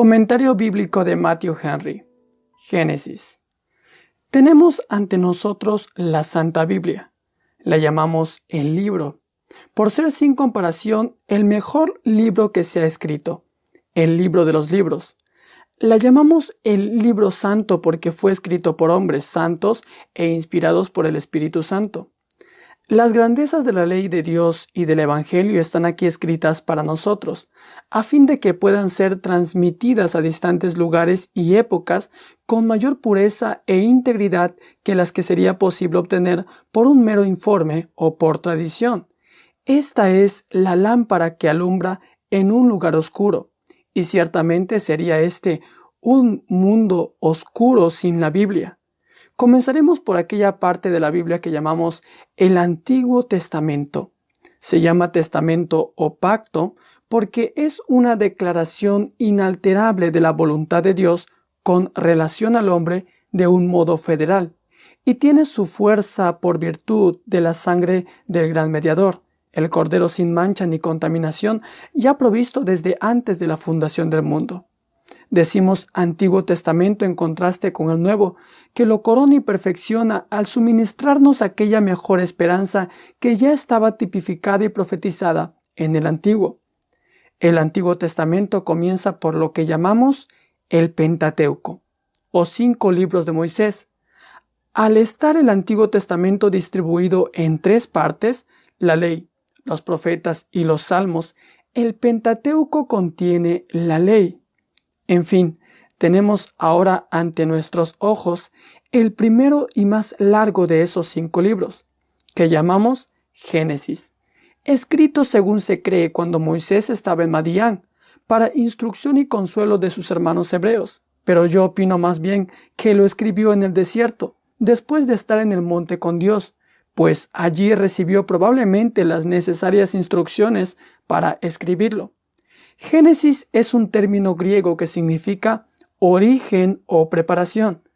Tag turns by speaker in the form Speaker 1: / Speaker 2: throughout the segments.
Speaker 1: Comentario bíblico de Matthew Henry. Génesis. Tenemos ante nosotros la Santa Biblia. La llamamos el libro, por ser sin comparación el mejor libro que se ha escrito, el libro de los libros. La llamamos el libro santo porque fue escrito por hombres santos e inspirados por el Espíritu Santo. Las grandezas de la ley de Dios y del Evangelio están aquí escritas para nosotros, a fin de que puedan ser transmitidas a distantes lugares y épocas con mayor pureza e integridad que las que sería posible obtener por un mero informe o por tradición. Esta es la lámpara que alumbra en un lugar oscuro, y ciertamente sería este un mundo oscuro sin la Biblia. Comenzaremos por aquella parte de la Biblia que llamamos el Antiguo Testamento. Se llama testamento o pacto porque es una declaración inalterable de la voluntad de Dios con relación al hombre de un modo federal, y tiene su fuerza por virtud de la sangre del gran mediador, el Cordero sin mancha ni contaminación, ya provisto desde antes de la fundación del mundo. Decimos Antiguo Testamento en contraste con el Nuevo, que lo corona y perfecciona al suministrarnos aquella mejor esperanza que ya estaba tipificada y profetizada en el Antiguo. El Antiguo Testamento comienza por lo que llamamos el Pentateuco, o cinco libros de Moisés. Al estar el Antiguo Testamento distribuido en tres partes, la ley, los profetas y los salmos, el Pentateuco contiene la ley. En fin, tenemos ahora ante nuestros ojos el primero y más largo de esos cinco libros, que llamamos Génesis, escrito según se cree cuando Moisés estaba en Madián, para instrucción y consuelo de sus hermanos hebreos. Pero yo opino más bien que lo escribió en el desierto, después de estar en el monte con Dios, pues allí recibió probablemente las necesarias instrucciones para escribirlo. Génesis es un término griego que significa origen o preparación.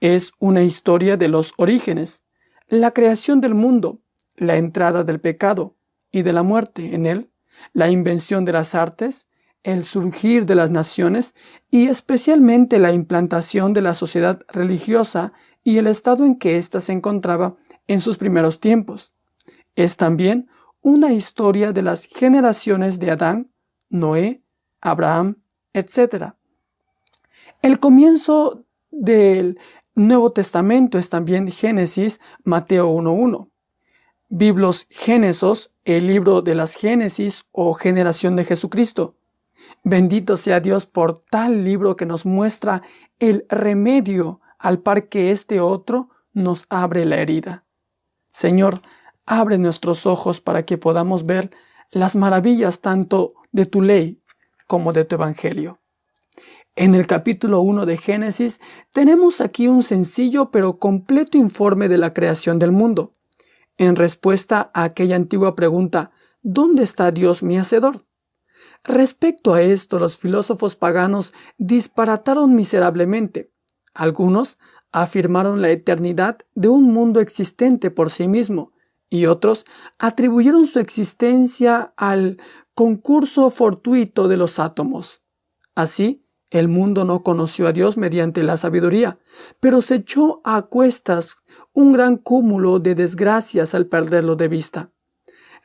Speaker 1: Es una historia de los orígenes, la creación del mundo, la entrada del pecado y de la muerte en él, la invención de las artes, el surgir de las naciones y especialmente la implantación de la sociedad religiosa y el estado en que ésta se encontraba en sus primeros tiempos. Es también una historia de las generaciones de Adán, Noé, Abraham, etc. El comienzo del Nuevo Testamento es también Génesis, Mateo 1.1. Biblos Génesos, el libro de las Génesis o generación de Jesucristo. Bendito sea Dios por tal libro que nos muestra el remedio al par que este otro nos abre la herida. Señor, abre nuestros ojos para que podamos ver las maravillas tanto de tu ley como de tu Evangelio. En el capítulo 1 de Génesis tenemos aquí un sencillo pero completo informe de la creación del mundo, en respuesta a aquella antigua pregunta, ¿dónde está Dios mi Hacedor? Respecto a esto, los filósofos paganos disparataron miserablemente. Algunos afirmaron la eternidad de un mundo existente por sí mismo, y otros atribuyeron su existencia al concurso fortuito de los átomos. Así, el mundo no conoció a Dios mediante la sabiduría, pero se echó a cuestas un gran cúmulo de desgracias al perderlo de vista.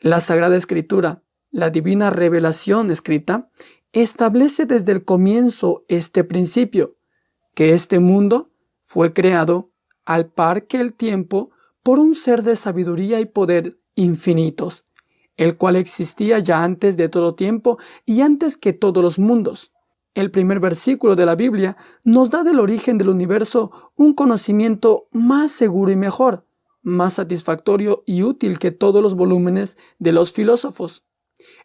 Speaker 1: La Sagrada Escritura, la divina revelación escrita, establece desde el comienzo este principio, que este mundo fue creado al par que el tiempo por un ser de sabiduría y poder infinitos, el cual existía ya antes de todo tiempo y antes que todos los mundos. El primer versículo de la Biblia nos da del origen del universo un conocimiento más seguro y mejor, más satisfactorio y útil que todos los volúmenes de los filósofos.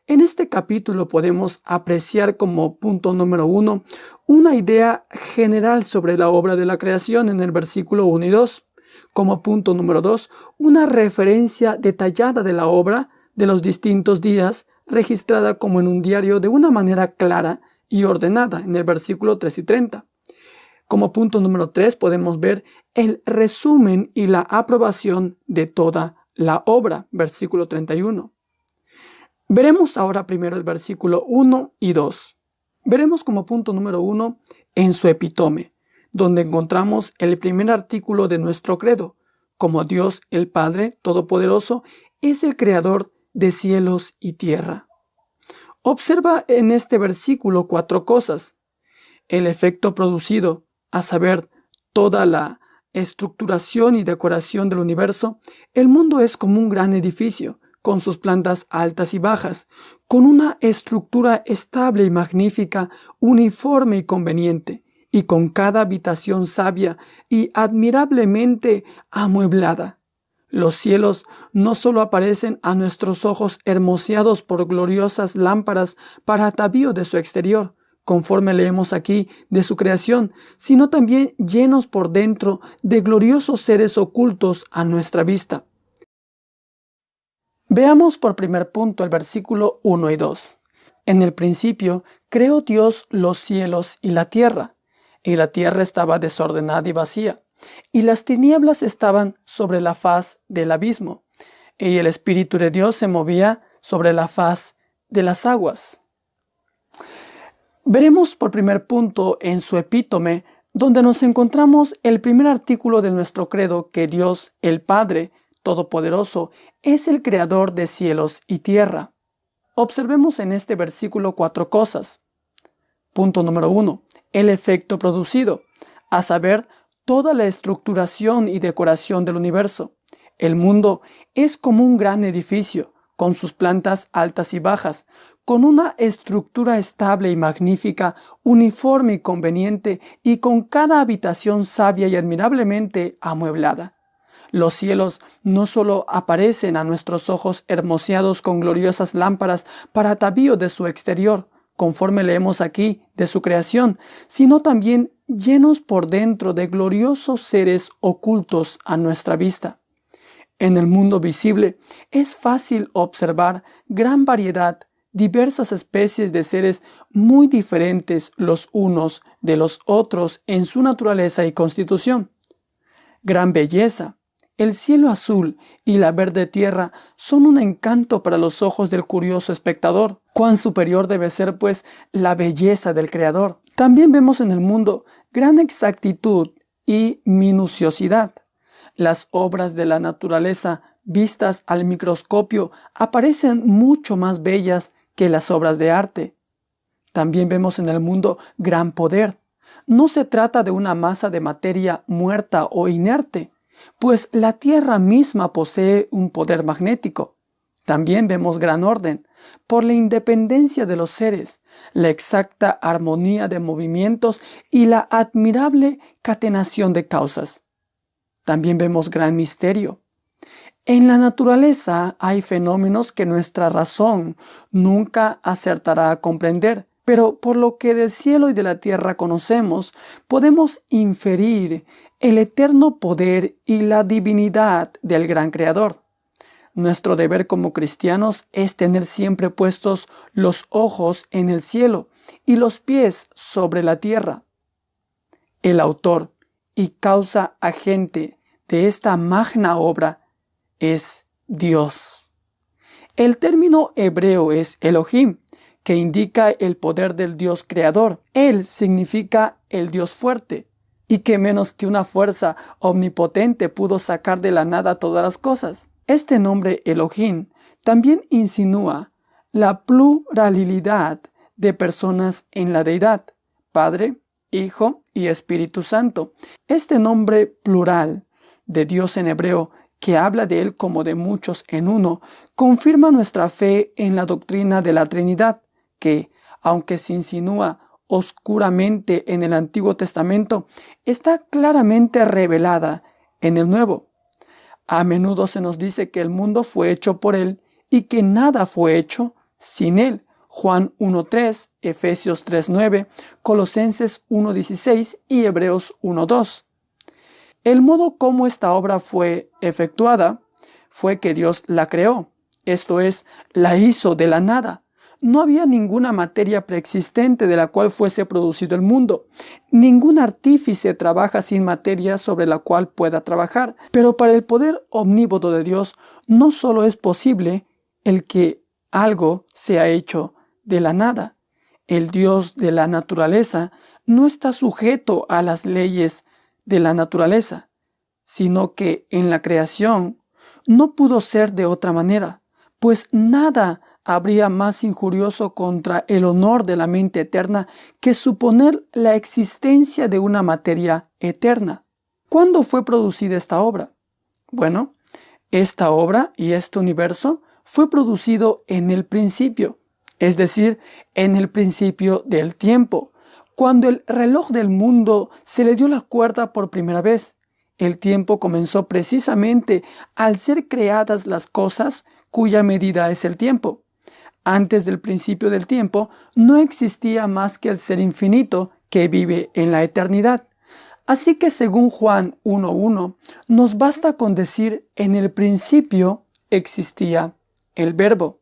Speaker 1: En este capítulo podemos apreciar como punto número uno una idea general sobre la obra de la creación en el versículo 1 y 2. Como punto número dos, una referencia detallada de la obra de los distintos días, registrada como en un diario de una manera clara y ordenada en el versículo 3 y 30. Como punto número 3 podemos ver el resumen y la aprobación de toda la obra, versículo 31. Veremos ahora primero el versículo 1 y 2. Veremos como punto número uno en su epitome, donde encontramos el primer artículo de nuestro credo, como Dios el Padre Todopoderoso es el creador de cielos y tierra. Observa en este versículo cuatro cosas. El efecto producido, a saber, toda la estructuración y decoración del universo, el mundo es como un gran edificio, con sus plantas altas y bajas, con una estructura estable y magnífica, uniforme y conveniente, y con cada habitación sabia y admirablemente amueblada. Los cielos no solo aparecen a nuestros ojos hermoseados por gloriosas lámparas para atavío de su exterior, conforme leemos aquí de su creación, sino también llenos por dentro de gloriosos seres ocultos a nuestra vista. Veamos por primer punto el versículo 1 y 2. En el principio creó Dios los cielos y la tierra, y la tierra estaba desordenada y vacía, y las tinieblas estaban sobre la faz del abismo, y el Espíritu de Dios se movía sobre la faz de las aguas. Veremos por primer punto en su epítome, donde nos encontramos el primer artículo de nuestro credo que Dios, el Padre Todopoderoso, es el creador de cielos y tierra. Observemos en este versículo cuatro cosas. Punto número uno, el efecto producido, a saber, toda la estructuración y decoración del universo. El mundo es como un gran edificio, con sus plantas altas y bajas, con una estructura estable y magnífica, uniforme y conveniente, y con cada habitación sabia y admirablemente amueblada. Los cielos no solo aparecen a nuestros ojos hermoseados con gloriosas lámparas para atavío de su exterior, conforme leemos aquí de su creación, sino también llenos por dentro de gloriosos seres ocultos a nuestra vista. En el mundo visible es fácil observar gran variedad, diversas especies de seres muy diferentes los unos de los otros en su naturaleza y constitución. Gran belleza, el cielo azul y la verde tierra son un encanto para los ojos del curioso espectador. Cuán superior debe ser, pues, la belleza del Creador. También vemos en el mundo gran exactitud y minuciosidad. Las obras de la naturaleza vistas al microscopio aparecen mucho más bellas que las obras de arte. También vemos en el mundo gran poder. No se trata de una masa de materia muerta o inerte, pues la Tierra misma posee un poder magnético. También vemos gran orden, por la independencia de los seres, la exacta armonía de movimientos y la admirable catenación de causas. También vemos gran misterio. En la naturaleza hay fenómenos que nuestra razón nunca acertará a comprender, pero por lo que del cielo y de la tierra conocemos, podemos inferir el eterno poder y la divinidad del gran Creador. Nuestro deber como cristianos es tener siempre puestos los ojos en el cielo y los pies sobre la tierra. El autor y causa agente de esta magna obra es Dios. El término hebreo es Elohim, que indica el poder del Dios creador. Él significa el Dios fuerte, y que menos que una fuerza omnipotente pudo sacar de la nada todas las cosas. Este nombre Elohim también insinúa la pluralidad de personas en la deidad, Padre, Hijo y Espíritu Santo. Este nombre plural de Dios en hebreo, que habla de Él como de muchos en uno, confirma nuestra fe en la doctrina de la Trinidad, que, aunque se insinúa oscuramente en el Antiguo Testamento, está claramente revelada en el Nuevo. A menudo se nos dice que el mundo fue hecho por Él y que nada fue hecho sin Él. Juan 1.3, Efesios 3.9, Colosenses 1.16 y Hebreos 1.2. El modo como esta obra fue efectuada fue que Dios la creó, esto es, la hizo de la nada, no había ninguna materia preexistente de la cual fuese producido el mundo. Ningún artífice trabaja sin materia sobre la cual pueda trabajar. Pero para el poder omnívodo de Dios no solo es posible el que algo sea hecho de la nada. el Dios de la naturaleza, no está sujeto a las leyes de la naturaleza, sino que en la creación no pudo ser de otra manera, pues nada habría más injurioso contra el honor de la mente eterna que suponer la existencia de una materia eterna. ¿Cuándo fue producida esta obra? Bueno, esta obra y este universo fue producido en el principio, es decir, en el principio del tiempo, cuando el reloj del mundo se le dio la cuerda por primera vez. El tiempo comenzó precisamente al ser creadas las cosas cuya medida es el tiempo. Antes del principio del tiempo no existía más que el ser infinito que vive en la eternidad. Así que según Juan 1.1, nos basta con decir en el principio existía el verbo.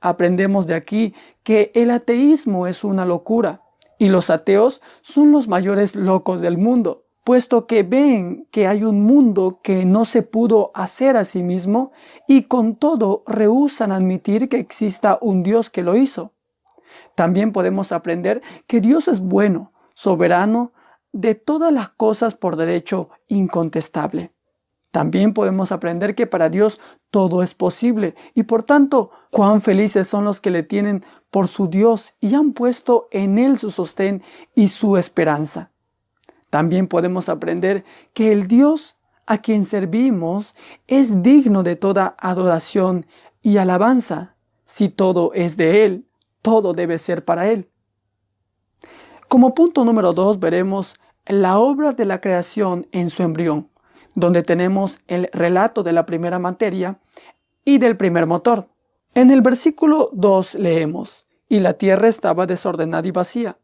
Speaker 1: Aprendemos de aquí que el ateísmo es una locura y los ateos son los mayores locos del mundo puesto que ven que hay un mundo que no se pudo hacer a sí mismo y con todo rehusan admitir que exista un Dios que lo hizo. También podemos aprender que Dios es bueno, soberano de todas las cosas por derecho incontestable. También podemos aprender que para Dios todo es posible y por tanto cuán felices son los que le tienen por su Dios y han puesto en Él su sostén y su esperanza. También podemos aprender que el Dios a quien servimos es digno de toda adoración y alabanza. Si todo es de Él, todo debe ser para Él. Como punto número dos veremos la obra de la creación en su embrión, donde tenemos el relato de la primera materia y del primer motor. En el versículo 2 leemos, y la tierra estaba desordenada y vacía,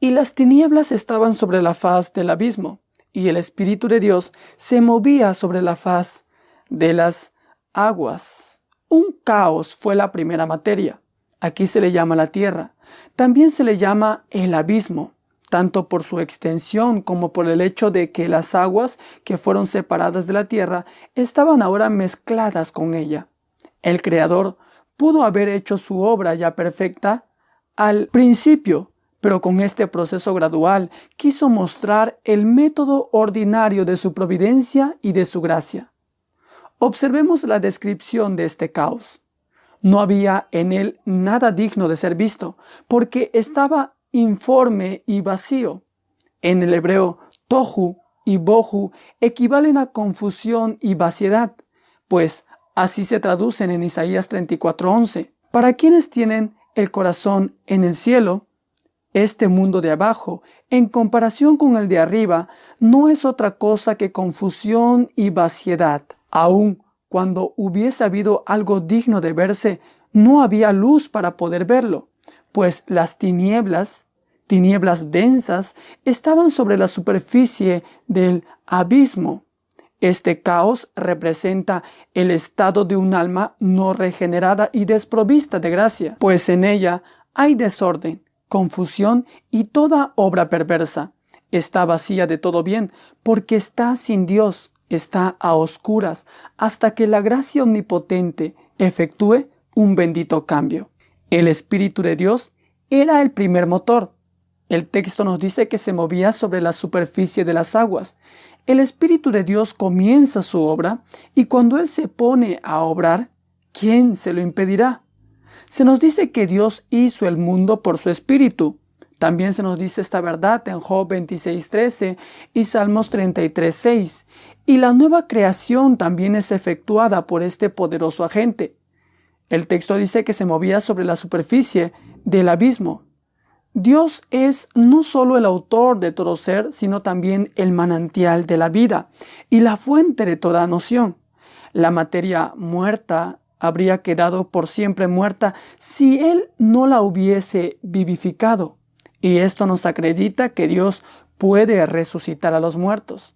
Speaker 1: y las tinieblas estaban sobre la faz del abismo, y el Espíritu de Dios se movía sobre la faz de las aguas. Un caos fue la primera materia. Aquí se le llama la tierra. También se le llama el abismo, tanto por su extensión como por el hecho de que las aguas que fueron separadas de la tierra estaban ahora mezcladas con ella. El Creador pudo haber hecho su obra ya perfecta al principio, pero con este proceso gradual quiso mostrar el método ordinario de su providencia y de su gracia. Observemos la descripción de este caos. No había en él nada digno de ser visto, porque estaba informe y vacío. En el hebreo, tohu y bohu equivalen a confusión y vaciedad, pues así se traducen en Isaías 34:11. Para quienes tienen el corazón en el cielo, este mundo de abajo, en comparación con el de arriba, no es otra cosa que confusión y vaciedad. Aun cuando hubiese habido algo digno de verse, no había luz para poder verlo, pues las tinieblas, tinieblas densas, estaban sobre la superficie del abismo. Este caos representa el estado de un alma no regenerada y desprovista de gracia, pues en ella hay desorden, confusión y toda obra perversa. Está vacía de todo bien, porque está sin Dios, está a oscuras, hasta que la gracia omnipotente efectúe un bendito cambio. El Espíritu de Dios era el primer motor. El texto nos dice que se movía sobre la superficie de las aguas. El Espíritu de Dios comienza su obra y cuando Él se pone a obrar, ¿quién se lo impedirá? Se nos dice que Dios hizo el mundo por su espíritu. También se nos dice esta verdad en Job 26:13 y Salmos 33:6. Y la nueva creación también es efectuada por este poderoso agente. El texto dice que se movía sobre la superficie del abismo. Dios es no solo el autor de todo ser, sino también el manantial de la vida y la fuente de toda noción. La materia muerta habría quedado por siempre muerta si Él no la hubiese vivificado. Y esto nos acredita que Dios puede resucitar a los muertos.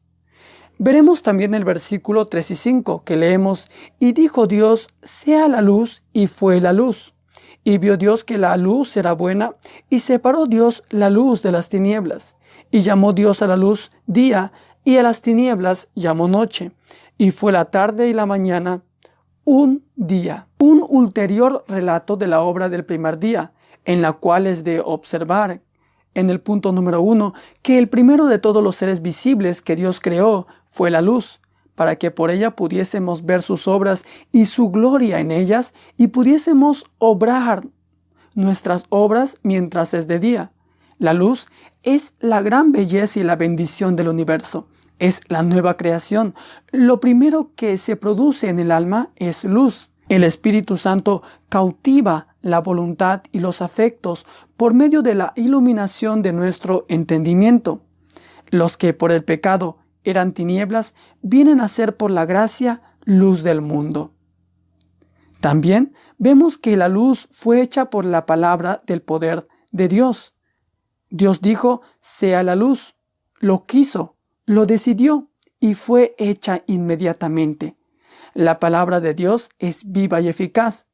Speaker 1: Veremos también el versículo 3 y 5 que leemos, y dijo Dios, sea la luz, y fue la luz. Y vio Dios que la luz era buena, y separó Dios la luz de las tinieblas. Y llamó Dios a la luz día, y a las tinieblas llamó noche. Y fue la tarde y la mañana un día, un ulterior relato de la obra del primer día, en la cual es de observar en el punto número uno que el primero de todos los seres visibles que Dios creó fue la luz, para que por ella pudiésemos ver sus obras y su gloria en ellas y pudiésemos obrar nuestras obras mientras es de día. La luz es la gran belleza y la bendición del universo. Es la nueva creación. Lo primero que se produce en el alma es luz. El Espíritu Santo cautiva la voluntad y los afectos por medio de la iluminación de nuestro entendimiento. Los que por el pecado eran tinieblas vienen a ser por la gracia luz del mundo. También vemos que la luz fue hecha por la palabra del poder de Dios. Dios dijo, sea la luz. Lo quiso, lo decidió y fue hecha inmediatamente. La palabra de Dios es viva y eficaz.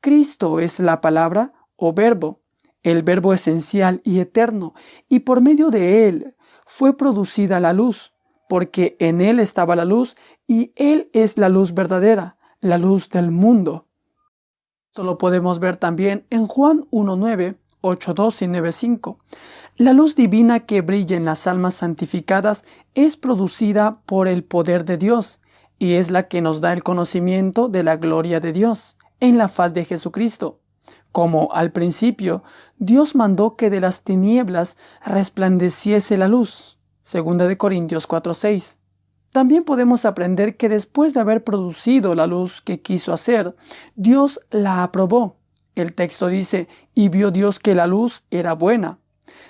Speaker 1: Cristo es la palabra o verbo, el verbo esencial y eterno, y por medio de él fue producida la luz, porque en él estaba la luz y él es la luz verdadera, la luz del mundo. Esto lo podemos ver también en Juan 1.9 8.2 y 9.5. La luz divina que brilla en las almas santificadas es producida por el poder de Dios y es la que nos da el conocimiento de la gloria de Dios en la faz de Jesucristo. Como al principio Dios mandó que de las tinieblas resplandeciese la luz. Segunda de Corintios 4:6. También podemos aprender que después de haber producido la luz que quiso hacer, Dios la aprobó el texto dice, y vio Dios que la luz era buena.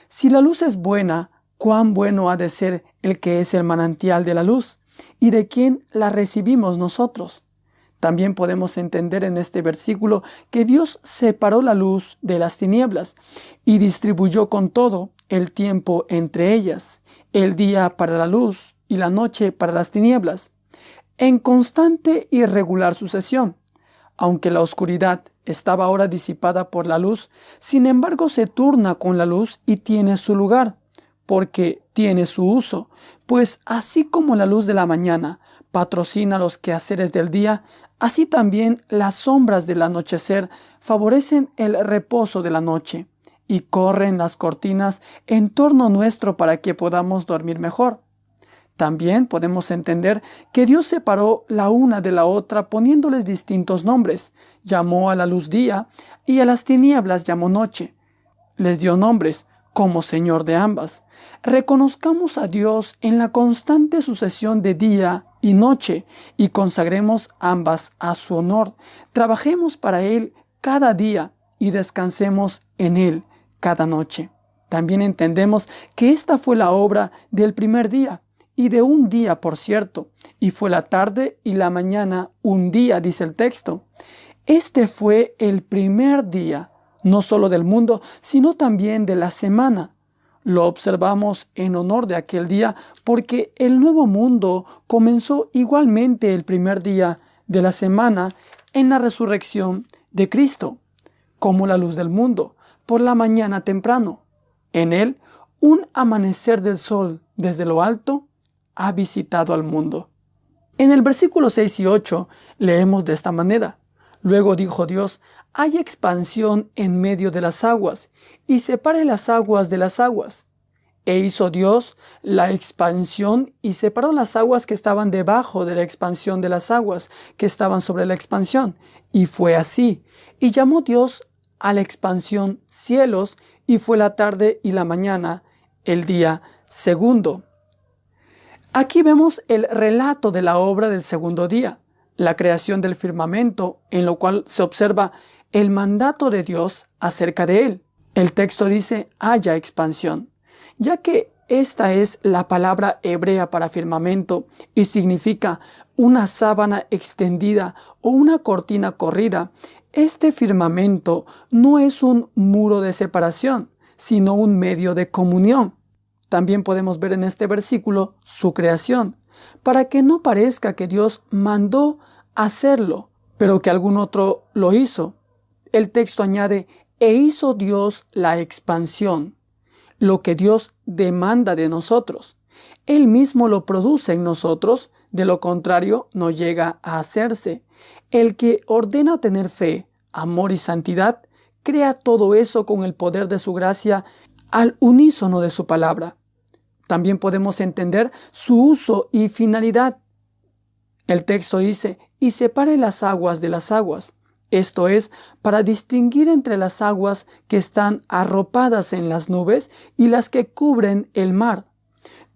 Speaker 1: Si la luz es buena, cuán bueno ha de ser el que es el manantial de la luz, y de quién la recibimos nosotros. También podemos entender en este versículo que Dios separó la luz de las tinieblas y distribuyó con todo el tiempo entre ellas, el día para la luz y la noche para las tinieblas, en constante y regular sucesión, aunque la oscuridad estaba ahora disipada por la luz, sin embargo se turna con la luz y tiene su lugar, porque tiene su uso, pues así como la luz de la mañana patrocina los quehaceres del día, así también las sombras del anochecer favorecen el reposo de la noche, y corren las cortinas en torno nuestro para que podamos dormir mejor. También podemos entender que Dios separó la una de la otra poniéndoles distintos nombres. Llamó a la luz día y a las tinieblas llamó noche. Les dio nombres como Señor de ambas. Reconozcamos a Dios en la constante sucesión de día y noche y consagremos ambas a su honor. Trabajemos para Él cada día y descansemos en Él cada noche. También entendemos que esta fue la obra del primer día y de un día, por cierto, y fue la tarde y la mañana un día, dice el texto. Este fue el primer día, no solo del mundo, sino también de la semana. Lo observamos en honor de aquel día porque el nuevo mundo comenzó igualmente el primer día de la semana en la resurrección de Cristo, como la luz del mundo, por la mañana temprano. En él, un amanecer del sol desde lo alto ha visitado al mundo. En el versículo 6 y 8 leemos de esta manera. Luego dijo Dios, hay expansión en medio de las aguas, y separe las aguas de las aguas. E hizo Dios la expansión y separó las aguas que estaban debajo de la expansión de las aguas que estaban sobre la expansión. Y fue así. Y llamó Dios a la expansión cielos, y fue la tarde y la mañana, el día segundo. Aquí vemos el relato de la obra del segundo día, la creación del firmamento, en lo cual se observa el mandato de Dios acerca de él. El texto dice haya expansión, ya que esta es la palabra hebrea para firmamento y significa una sábana extendida o una cortina corrida. Este firmamento no es un muro de separación, sino un medio de comunión. También podemos ver en este versículo su creación, para que no parezca que Dios mandó hacerlo, pero que algún otro lo hizo. El texto añade, e hizo Dios la expansión, lo que Dios demanda de nosotros. Él mismo lo produce en nosotros, de lo contrario no llega a hacerse. El que ordena tener fe, amor y santidad, crea todo eso con el poder de su gracia al unísono de su palabra. También podemos entender su uso y finalidad. El texto dice, y separe las aguas de las aguas. Esto es, para distinguir entre las aguas que están arropadas en las nubes y las que cubren el mar.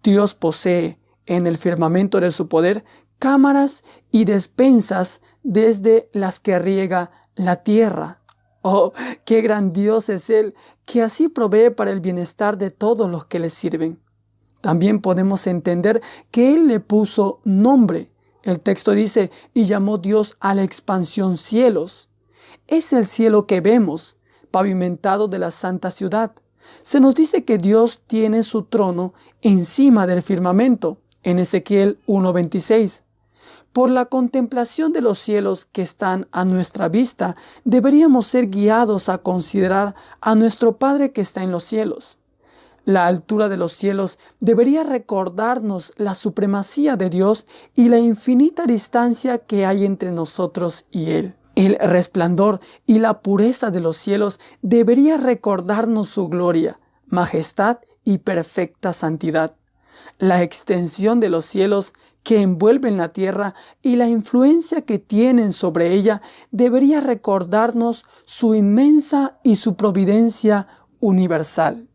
Speaker 1: Dios posee en el firmamento de su poder cámaras y despensas desde las que riega la tierra. Oh, qué gran Dios es Él, que así provee para el bienestar de todos los que le sirven. También podemos entender que Él le puso nombre. El texto dice, y llamó Dios a la expansión cielos. Es el cielo que vemos, pavimentado de la santa ciudad. Se nos dice que Dios tiene su trono encima del firmamento, en Ezequiel 1.26. Por la contemplación de los cielos que están a nuestra vista, deberíamos ser guiados a considerar a nuestro Padre que está en los cielos. La altura de los cielos debería recordarnos la supremacía de Dios y la infinita distancia que hay entre nosotros y Él. El resplandor y la pureza de los cielos debería recordarnos su gloria, majestad y perfecta santidad. La extensión de los cielos que envuelven la tierra y la influencia que tienen sobre ella debería recordarnos su inmensa y su providencia universal.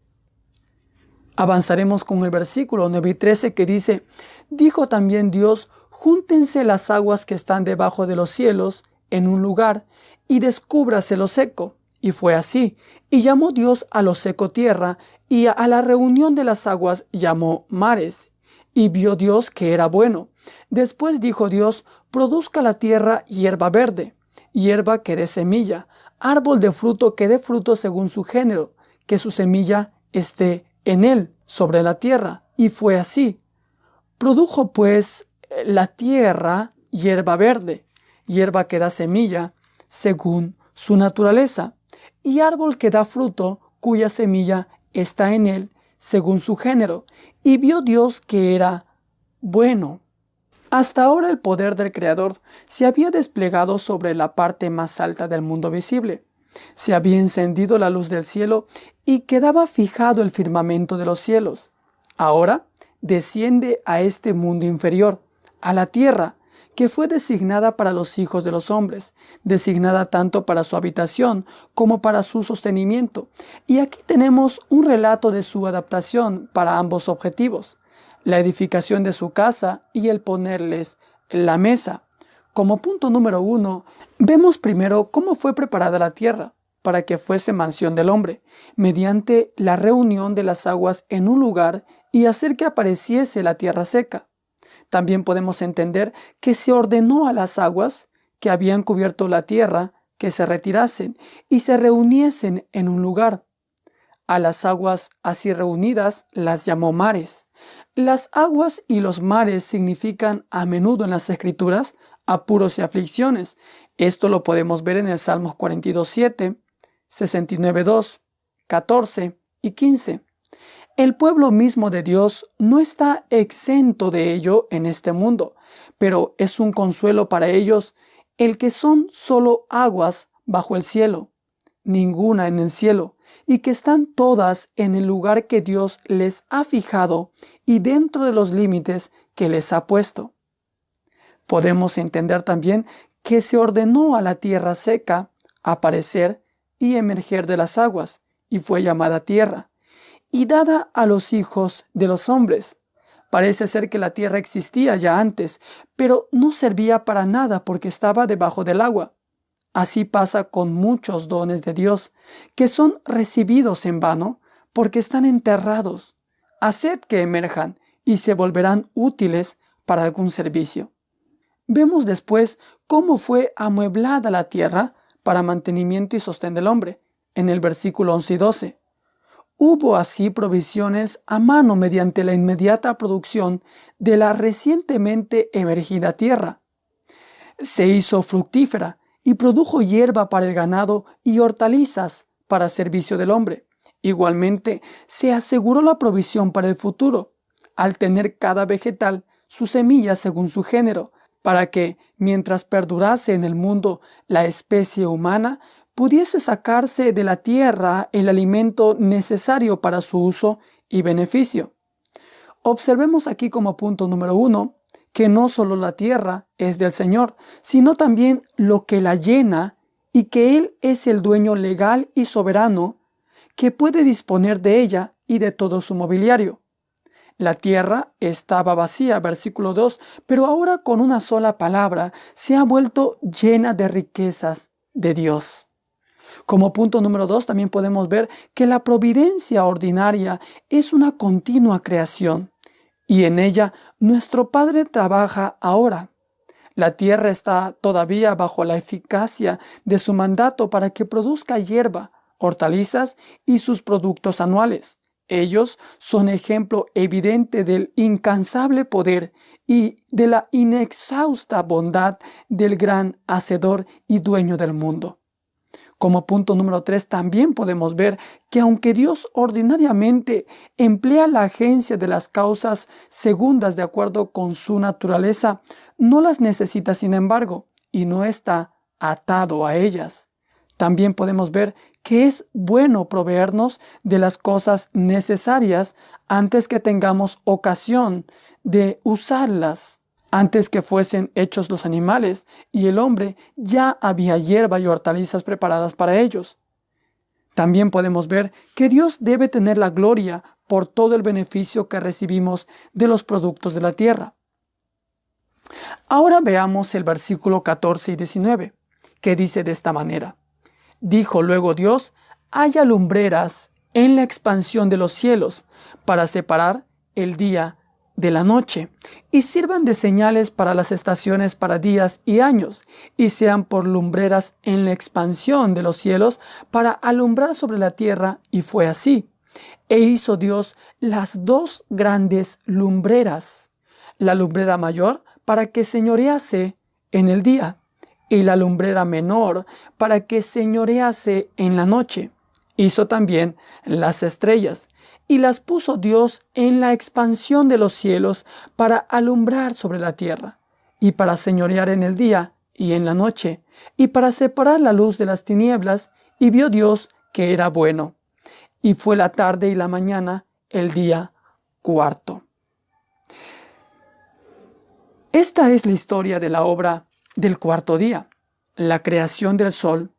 Speaker 1: Avanzaremos con el versículo 9 y 13 que dice, Dijo también Dios, júntense las aguas que están debajo de los cielos en un lugar y descúbrase lo seco. Y fue así. Y llamó Dios a lo seco tierra, y a la reunión de las aguas llamó mares. Y vio Dios que era bueno. Después dijo Dios, produzca la tierra hierba verde, hierba que dé semilla, árbol de fruto que dé fruto según su género, que su semilla esté en él, sobre la tierra. Y fue así. Produjo pues la tierra hierba verde, hierba que da semilla, según su naturaleza, y árbol que da fruto, cuya semilla está en él, según su género, y vio Dios que era bueno. Hasta ahora el poder del Creador se había desplegado sobre la parte más alta del mundo visible. Se había encendido la luz del cielo y quedaba fijado el firmamento de los cielos. Ahora desciende a este mundo inferior, a la tierra, que fue designada para los hijos de los hombres, designada tanto para su habitación como para su sostenimiento. Y aquí tenemos un relato de su adaptación para ambos objetivos, la edificación de su casa y el ponerles la mesa. Como punto número uno, vemos primero cómo fue preparada la tierra para que fuese mansión del hombre, mediante la reunión de las aguas en un lugar y hacer que apareciese la tierra seca. También podemos entender que se ordenó a las aguas que habían cubierto la tierra que se retirasen y se reuniesen en un lugar. A las aguas así reunidas las llamó mares. Las aguas y los mares significan a menudo en las escrituras apuros y aflicciones. Esto lo podemos ver en el Salmos 42.7, 69.2, 14 y 15. El pueblo mismo de Dios no está exento de ello en este mundo, pero es un consuelo para ellos el que son solo aguas bajo el cielo, ninguna en el cielo, y que están todas en el lugar que Dios les ha fijado y dentro de los límites que les ha puesto. Podemos entender también que se ordenó a la tierra seca aparecer y emerger de las aguas, y fue llamada tierra y dada a los hijos de los hombres. Parece ser que la tierra existía ya antes, pero no servía para nada porque estaba debajo del agua. Así pasa con muchos dones de Dios, que son recibidos en vano porque están enterrados. Haced que emerjan y se volverán útiles para algún servicio. Vemos después cómo fue amueblada la tierra para mantenimiento y sostén del hombre, en el versículo 11 y 12. Hubo así provisiones a mano mediante la inmediata producción de la recientemente emergida tierra. Se hizo fructífera y produjo hierba para el ganado y hortalizas para servicio del hombre. Igualmente, se aseguró la provisión para el futuro, al tener cada vegetal su semilla según su género, para que, mientras perdurase en el mundo la especie humana, pudiese sacarse de la tierra el alimento necesario para su uso y beneficio. Observemos aquí como punto número uno que no solo la tierra es del Señor, sino también lo que la llena y que Él es el dueño legal y soberano que puede disponer de ella y de todo su mobiliario. La tierra estaba vacía, versículo 2, pero ahora con una sola palabra se ha vuelto llena de riquezas de Dios. Como punto número 2 también podemos ver que la providencia ordinaria es una continua creación y en ella nuestro Padre trabaja ahora. La tierra está todavía bajo la eficacia de su mandato para que produzca hierba, hortalizas y sus productos anuales. Ellos son ejemplo evidente del incansable poder y de la inexhausta bondad del gran Hacedor y dueño del mundo. Como punto número tres, también podemos ver que aunque Dios ordinariamente emplea la agencia de las causas segundas de acuerdo con su naturaleza, no las necesita sin embargo y no está atado a ellas. También podemos ver que es bueno proveernos de las cosas necesarias antes que tengamos ocasión de usarlas. Antes que fuesen hechos los animales y el hombre, ya había hierba y hortalizas preparadas para ellos. También podemos ver que Dios debe tener la gloria por todo el beneficio que recibimos de los productos de la tierra. Ahora veamos el versículo 14 y 19, que dice de esta manera. Dijo luego Dios, haya lumbreras en la expansión de los cielos para separar el día de la noche, y sirvan de señales para las estaciones para días y años, y sean por lumbreras en la expansión de los cielos para alumbrar sobre la tierra, y fue así. E hizo Dios las dos grandes lumbreras, la lumbrera mayor para que señorease en el día, y la lumbrera menor para que señorease en la noche. Hizo también las estrellas y las puso Dios en la expansión de los cielos para alumbrar sobre la tierra y para señorear en el día y en la noche y para separar la luz de las tinieblas y vio Dios que era bueno. Y fue la tarde y la mañana el día cuarto. Esta es la historia de la obra del cuarto día, la creación del sol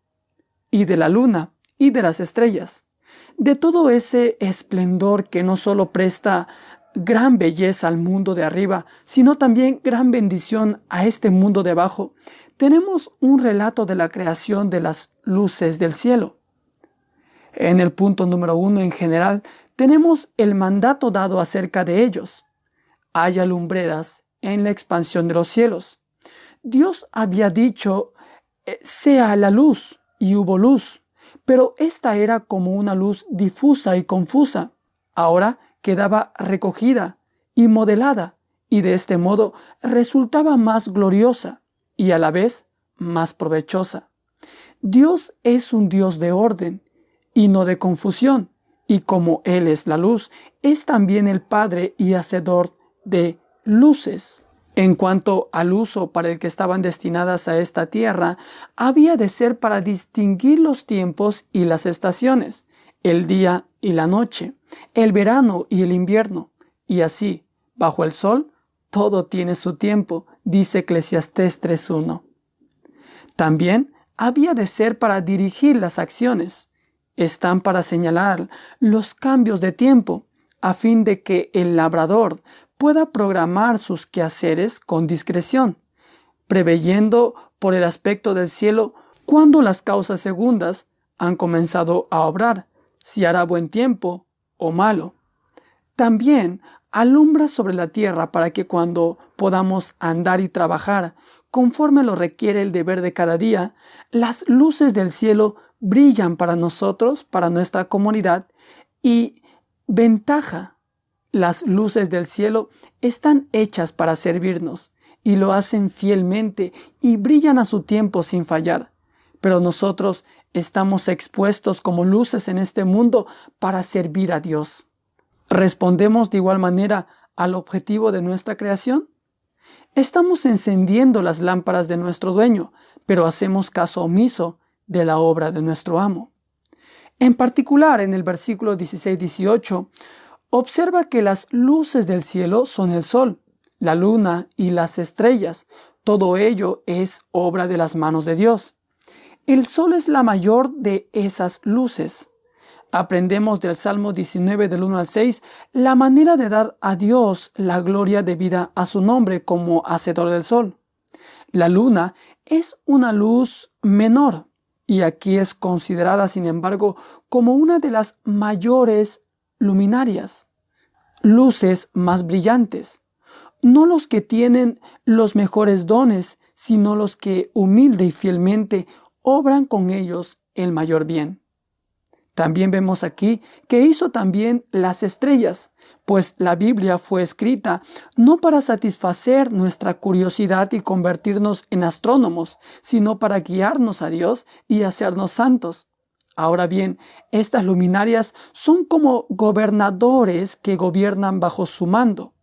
Speaker 1: y de la luna y de las estrellas, de todo ese esplendor que no solo presta gran belleza al mundo de arriba, sino también gran bendición a este mundo de abajo, tenemos un relato de la creación de las luces del cielo. En el punto número uno en general, tenemos el mandato dado acerca de ellos. Haya lumbreras en la expansión de los cielos. Dios había dicho, eh, sea la luz, y hubo luz, pero esta era como una luz difusa y confusa. Ahora quedaba recogida y modelada, y de este modo resultaba más gloriosa y a la vez más provechosa. Dios es un Dios de orden y no de confusión, y como Él es la luz, es también el Padre y Hacedor de luces. En cuanto al uso para el que estaban destinadas a esta tierra, había de ser para distinguir los tiempos y las estaciones, el día y la noche, el verano y el invierno, y así, bajo el sol, todo tiene su tiempo, dice Eclesiastés 3.1. También había de ser para dirigir las acciones. Están para señalar los cambios de tiempo, a fin de que el labrador pueda programar sus quehaceres con discreción, preveyendo por el aspecto del cielo cuando las causas segundas han comenzado a obrar, si hará buen tiempo o malo. También alumbra sobre la tierra para que cuando podamos andar y trabajar, conforme lo requiere el deber de cada día, las luces del cielo brillan para nosotros, para nuestra comunidad, y ventaja las luces del cielo están hechas para servirnos y lo hacen fielmente y brillan a su tiempo sin fallar. Pero nosotros estamos expuestos como luces en este mundo para servir a Dios. ¿Respondemos de igual manera al objetivo de nuestra creación? Estamos encendiendo las lámparas de nuestro dueño, pero hacemos caso omiso de la obra de nuestro amo. En particular, en el versículo 16-18, observa que las luces del cielo son el sol, la luna y las estrellas. Todo ello es obra de las manos de Dios. El sol es la mayor de esas luces. Aprendemos del Salmo 19 del 1 al 6 la manera de dar a Dios la gloria debida a su nombre como hacedor del sol. La luna es una luz menor y aquí es considerada, sin embargo, como una de las mayores luminarias, luces más brillantes, no los que tienen los mejores dones, sino los que humilde y fielmente obran con ellos el mayor bien. También vemos aquí que hizo también las estrellas, pues la Biblia fue escrita no para satisfacer nuestra curiosidad y convertirnos en astrónomos, sino para guiarnos a Dios y hacernos santos. Ahora bien, estas luminarias son como gobernadores que gobiernan bajo su mando.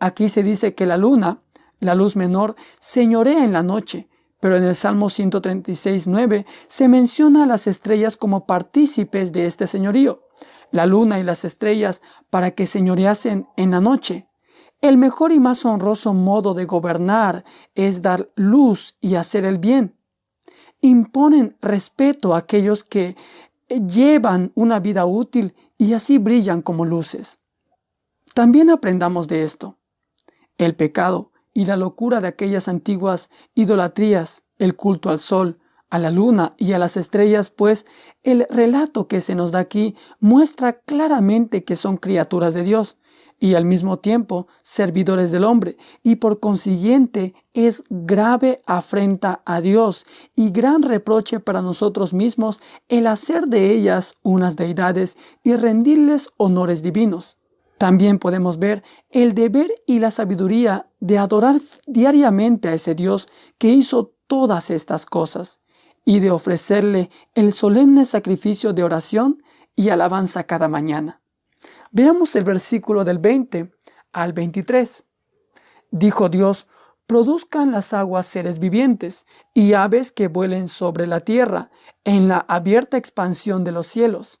Speaker 1: Aquí se dice que la luna, la luz menor, señorea en la noche, pero en el Salmo 136, 9 se menciona a las estrellas como partícipes de este señorío, la luna y las estrellas para que señoreasen en la noche. El mejor y más honroso modo de gobernar es dar luz y hacer el bien. Imponen respeto a aquellos que llevan una vida útil y así brillan como luces. También aprendamos de esto. El pecado y la locura de aquellas antiguas idolatrías, el culto al sol, a la luna y a las estrellas, pues el relato que se nos da aquí muestra claramente que son criaturas de Dios y al mismo tiempo servidores del hombre, y por consiguiente es grave afrenta a Dios y gran reproche para nosotros mismos el hacer de ellas unas deidades y rendirles honores divinos. También podemos ver el deber y la sabiduría de adorar diariamente a ese Dios que hizo todas estas cosas y de ofrecerle el solemne sacrificio de oración y alabanza cada mañana. Veamos el versículo del 20 al 23. Dijo Dios, produzcan las aguas seres vivientes y aves que vuelen sobre la tierra en la abierta expansión de los cielos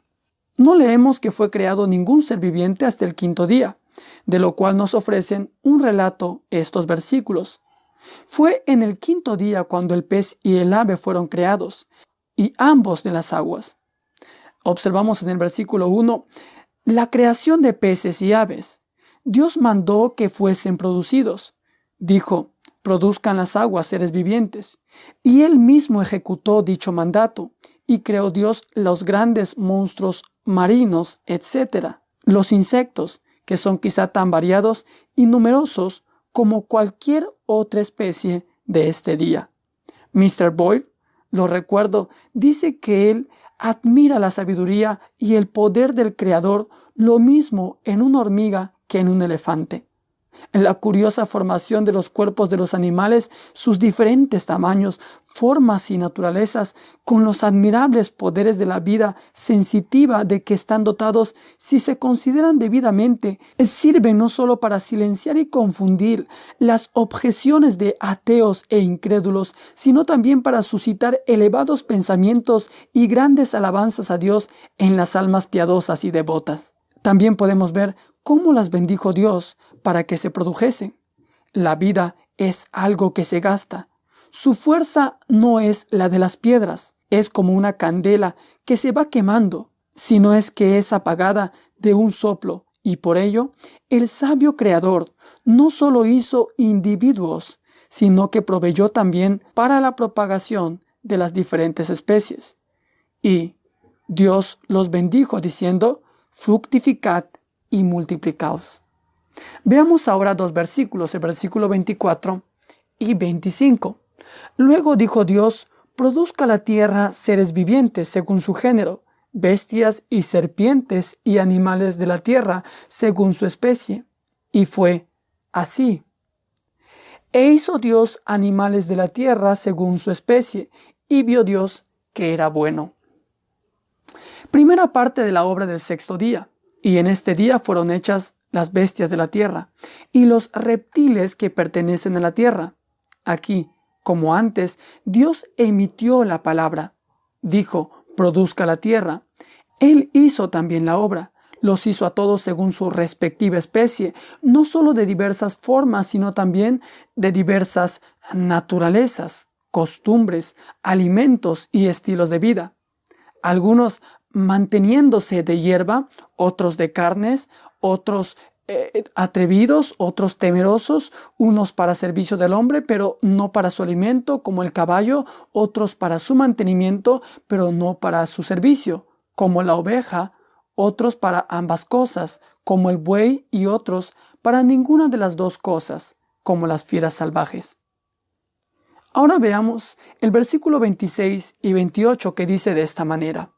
Speaker 1: No leemos que fue creado ningún ser viviente hasta el quinto día, de lo cual nos ofrecen un relato estos versículos. Fue en el quinto día cuando el pez y el ave fueron creados, y ambos de las aguas. Observamos en el versículo 1 la creación de peces y aves. Dios mandó que fuesen producidos. Dijo, produzcan las aguas seres vivientes. Y él mismo ejecutó dicho mandato, y creó Dios los grandes monstruos marinos, etc. Los insectos, que son quizá tan variados y numerosos como cualquier otra especie de este día. Mr. Boyle, lo recuerdo, dice que él admira la sabiduría y el poder del Creador lo mismo en una hormiga que en un elefante en la curiosa formación de los cuerpos de los animales, sus diferentes tamaños, formas y naturalezas, con los admirables poderes de la vida sensitiva de que están dotados si se consideran debidamente, sirven no solo para silenciar y confundir las objeciones de ateos e incrédulos, sino también para suscitar elevados pensamientos y grandes alabanzas a Dios en las almas piadosas y devotas. También podemos ver cómo las bendijo Dios para que se produjesen. La vida es algo que se gasta. Su fuerza no es la de las piedras, es como una candela que se va quemando, sino es que es apagada de un soplo, y por ello el sabio creador no solo hizo individuos, sino que proveyó también para la propagación de las diferentes especies. Y Dios los bendijo diciendo, fructificad y multiplicaos. Veamos ahora dos versículos, el versículo 24 y 25. Luego dijo Dios, produzca la tierra seres vivientes según su género, bestias y serpientes y animales de la tierra según su especie. Y fue así. E hizo Dios animales de la tierra según su especie, y vio Dios que era bueno. Primera parte de la obra del sexto día, y en este día fueron hechas las bestias de la tierra, y los reptiles que pertenecen a la tierra. Aquí, como antes, Dios emitió la palabra. Dijo, produzca la tierra. Él hizo también la obra. Los hizo a todos según su respectiva especie, no solo de diversas formas, sino también de diversas naturalezas, costumbres, alimentos y estilos de vida. Algunos manteniéndose de hierba, otros de carnes, otros eh, atrevidos, otros temerosos, unos para servicio del hombre, pero no para su alimento, como el caballo, otros para su mantenimiento, pero no para su servicio, como la oveja, otros para ambas cosas, como el buey, y otros para ninguna de las dos cosas, como las fieras salvajes. Ahora veamos el versículo 26 y 28 que dice de esta manera.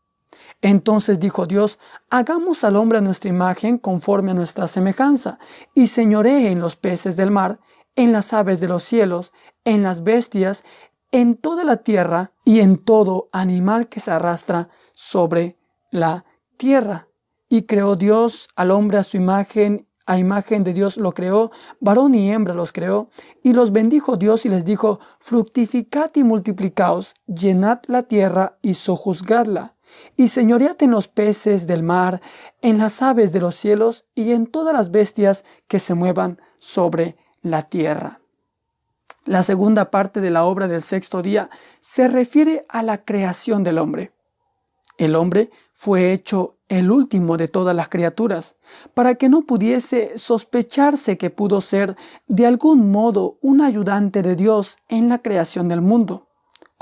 Speaker 1: Entonces dijo Dios, hagamos al hombre a nuestra imagen conforme a nuestra semejanza, y señoree en los peces del mar, en las aves de los cielos, en las bestias, en toda la tierra y en todo animal que se arrastra sobre la tierra. Y creó Dios al hombre a su imagen, a imagen de Dios lo creó, varón y hembra los creó, y los bendijo Dios y les dijo, fructificad y multiplicaos, llenad la tierra y sojuzgadla y señoreate en los peces del mar, en las aves de los cielos y en todas las bestias que se muevan sobre la tierra. La segunda parte de la obra del sexto día se refiere a la creación del hombre. El hombre fue hecho el último de todas las criaturas, para que no pudiese sospecharse que pudo ser de algún modo un ayudante de Dios en la creación del mundo.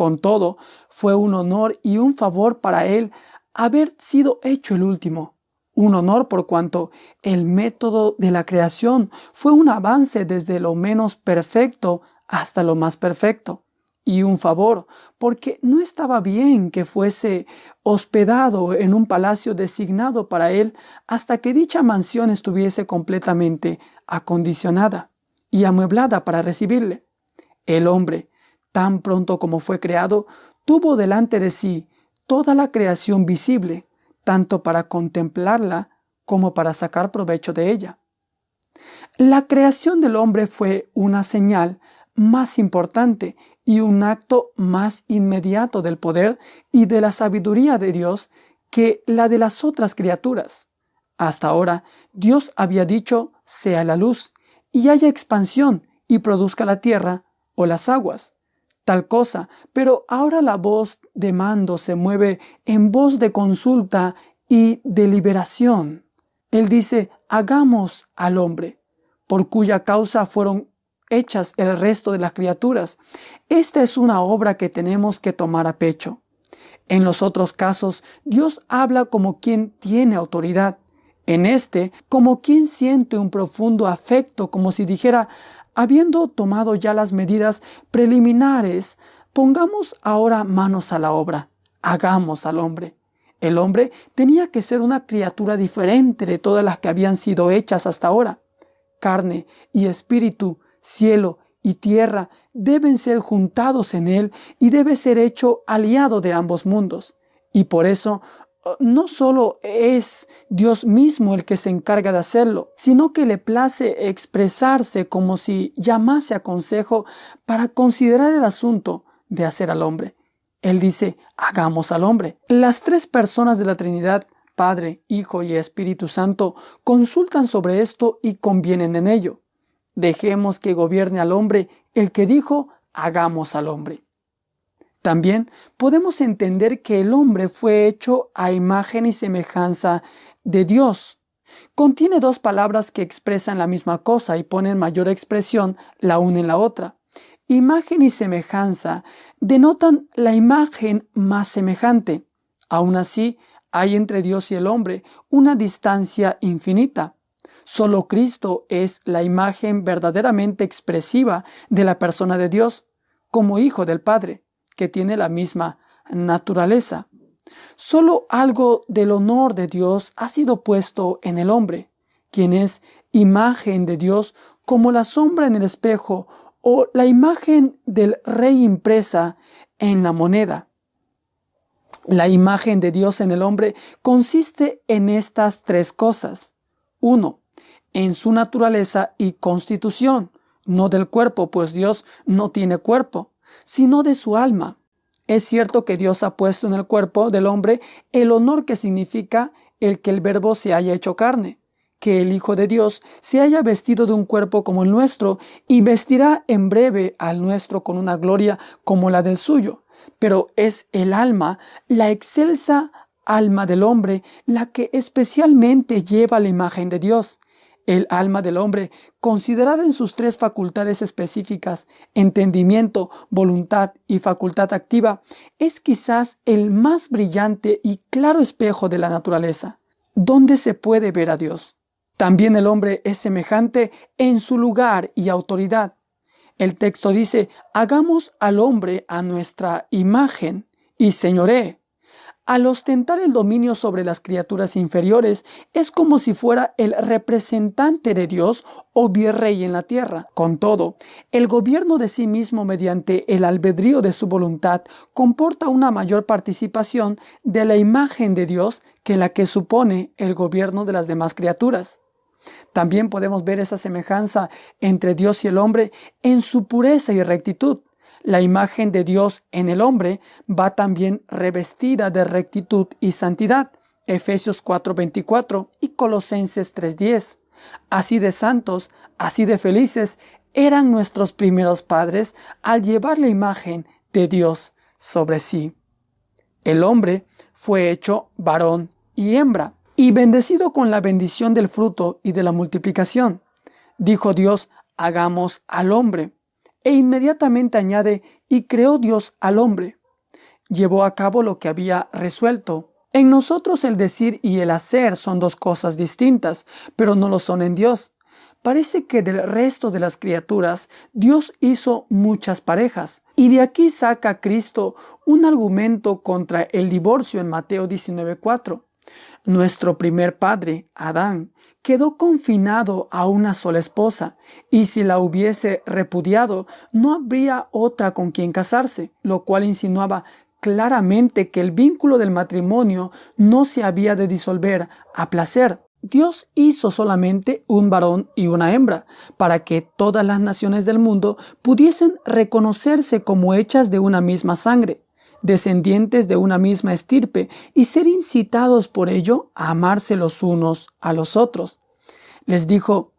Speaker 1: Con todo, fue un honor y un favor para él haber sido hecho el último. Un honor por cuanto el método de la creación fue un avance desde lo menos perfecto hasta lo más perfecto. Y un favor, porque no estaba bien que fuese hospedado en un palacio designado para él hasta que dicha mansión estuviese completamente acondicionada y amueblada para recibirle. El hombre, tan pronto como fue creado, tuvo delante de sí toda la creación visible, tanto para contemplarla como para sacar provecho de ella. La creación del hombre fue una señal más importante y un acto más inmediato del poder y de la sabiduría de Dios que la de las otras criaturas. Hasta ahora, Dios había dicho, sea la luz, y haya expansión, y produzca la tierra o las aguas tal cosa, pero ahora la voz de mando se mueve en voz de consulta y deliberación. Él dice, hagamos al hombre, por cuya causa fueron hechas el resto de las criaturas. Esta es una obra que tenemos que tomar a pecho. En los otros casos, Dios habla como quien tiene autoridad. En este, como quien siente un profundo afecto, como si dijera, Habiendo tomado ya las medidas preliminares, pongamos ahora manos a la obra, hagamos al hombre. El hombre tenía que ser una criatura diferente de todas las que habían sido hechas hasta ahora. Carne y espíritu, cielo y tierra deben ser juntados en él y debe ser hecho aliado de ambos mundos. Y por eso no solo es Dios mismo el que se encarga de hacerlo, sino que le place expresarse como si llamase a consejo para considerar el asunto de hacer al hombre. Él dice, hagamos al hombre. Las tres personas de la Trinidad, Padre, Hijo y Espíritu Santo, consultan sobre esto y convienen en ello. Dejemos que gobierne al hombre el que dijo, hagamos al hombre. También podemos entender que el hombre fue hecho a imagen y semejanza de Dios. Contiene dos palabras que expresan la misma cosa y ponen mayor expresión la una en la otra. Imagen y semejanza denotan la imagen más semejante. Aún así, hay entre Dios y el hombre una distancia infinita. Solo Cristo es la imagen verdaderamente expresiva de la persona de Dios, como Hijo del Padre que tiene la misma naturaleza. Solo algo del honor de Dios ha sido puesto en el hombre, quien es imagen de Dios como la sombra en el espejo o la imagen del rey impresa en la moneda. La imagen de Dios en el hombre consiste en estas tres cosas. Uno, en su naturaleza y constitución, no del cuerpo, pues Dios no tiene cuerpo, sino de su alma. Es cierto que Dios ha puesto en el cuerpo del hombre el honor que significa el que el verbo se haya hecho carne, que el Hijo de Dios se haya vestido de un cuerpo como el nuestro y vestirá en breve al nuestro con una gloria como la del suyo. Pero es el alma, la excelsa alma del hombre, la que especialmente lleva la imagen de Dios. El alma del hombre, considerada en sus tres facultades específicas, entendimiento, voluntad y facultad activa, es quizás el más brillante y claro espejo de la naturaleza, donde se puede ver a Dios. También el hombre es semejante en su lugar y autoridad. El texto dice, hagamos al hombre a nuestra imagen y señoré al ostentar el dominio sobre las criaturas inferiores, es como si fuera el representante de Dios o virrey en la tierra. Con todo, el gobierno de sí mismo mediante el albedrío de su voluntad comporta una mayor participación de la imagen de Dios que la que supone el gobierno de las demás criaturas. También podemos ver esa semejanza entre Dios y el hombre en su pureza y rectitud. La imagen de Dios en el hombre va también revestida de rectitud y santidad. Efesios 4:24 y Colosenses 3:10. Así de santos, así de felices eran nuestros primeros padres al llevar la imagen de Dios sobre sí. El hombre fue hecho varón y hembra, y bendecido con la bendición del fruto y de la multiplicación. Dijo Dios, hagamos al hombre e inmediatamente añade, y creó Dios al hombre. Llevó a cabo lo que había resuelto. En nosotros el decir y el hacer son dos cosas distintas, pero no lo son en Dios. Parece que del resto de las criaturas Dios hizo muchas parejas, y de aquí saca Cristo un argumento contra el divorcio en Mateo 19.4. Nuestro primer padre, Adán, quedó confinado a una sola esposa, y si la hubiese repudiado, no habría otra con quien casarse, lo cual insinuaba claramente que el vínculo del matrimonio no se había de disolver a placer. Dios hizo solamente un varón y una hembra, para que todas las naciones del mundo pudiesen reconocerse como hechas de una misma sangre descendientes de una misma estirpe, y ser incitados por ello a amarse los unos a los otros. Les dijo,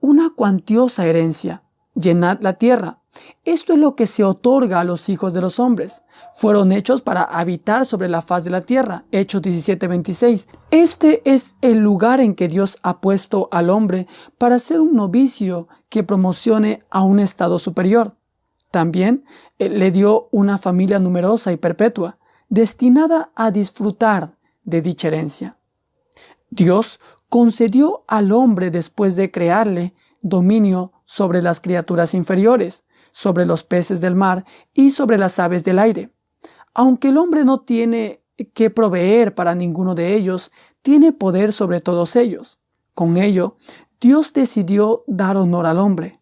Speaker 1: una cuantiosa herencia, llenad la tierra. Esto es lo que se otorga a los hijos de los hombres. Fueron hechos para habitar sobre la faz de la tierra. Hechos 17:26. Este es el lugar en que Dios ha puesto al hombre para ser un novicio que promocione a un estado superior. También eh, le dio una familia numerosa y perpetua, destinada a disfrutar de dicha herencia. Dios concedió al hombre después de crearle dominio sobre las criaturas inferiores, sobre los peces del mar y sobre las aves del aire. Aunque el hombre no tiene que proveer para ninguno de ellos, tiene poder sobre todos ellos. Con ello, Dios decidió dar honor al hombre.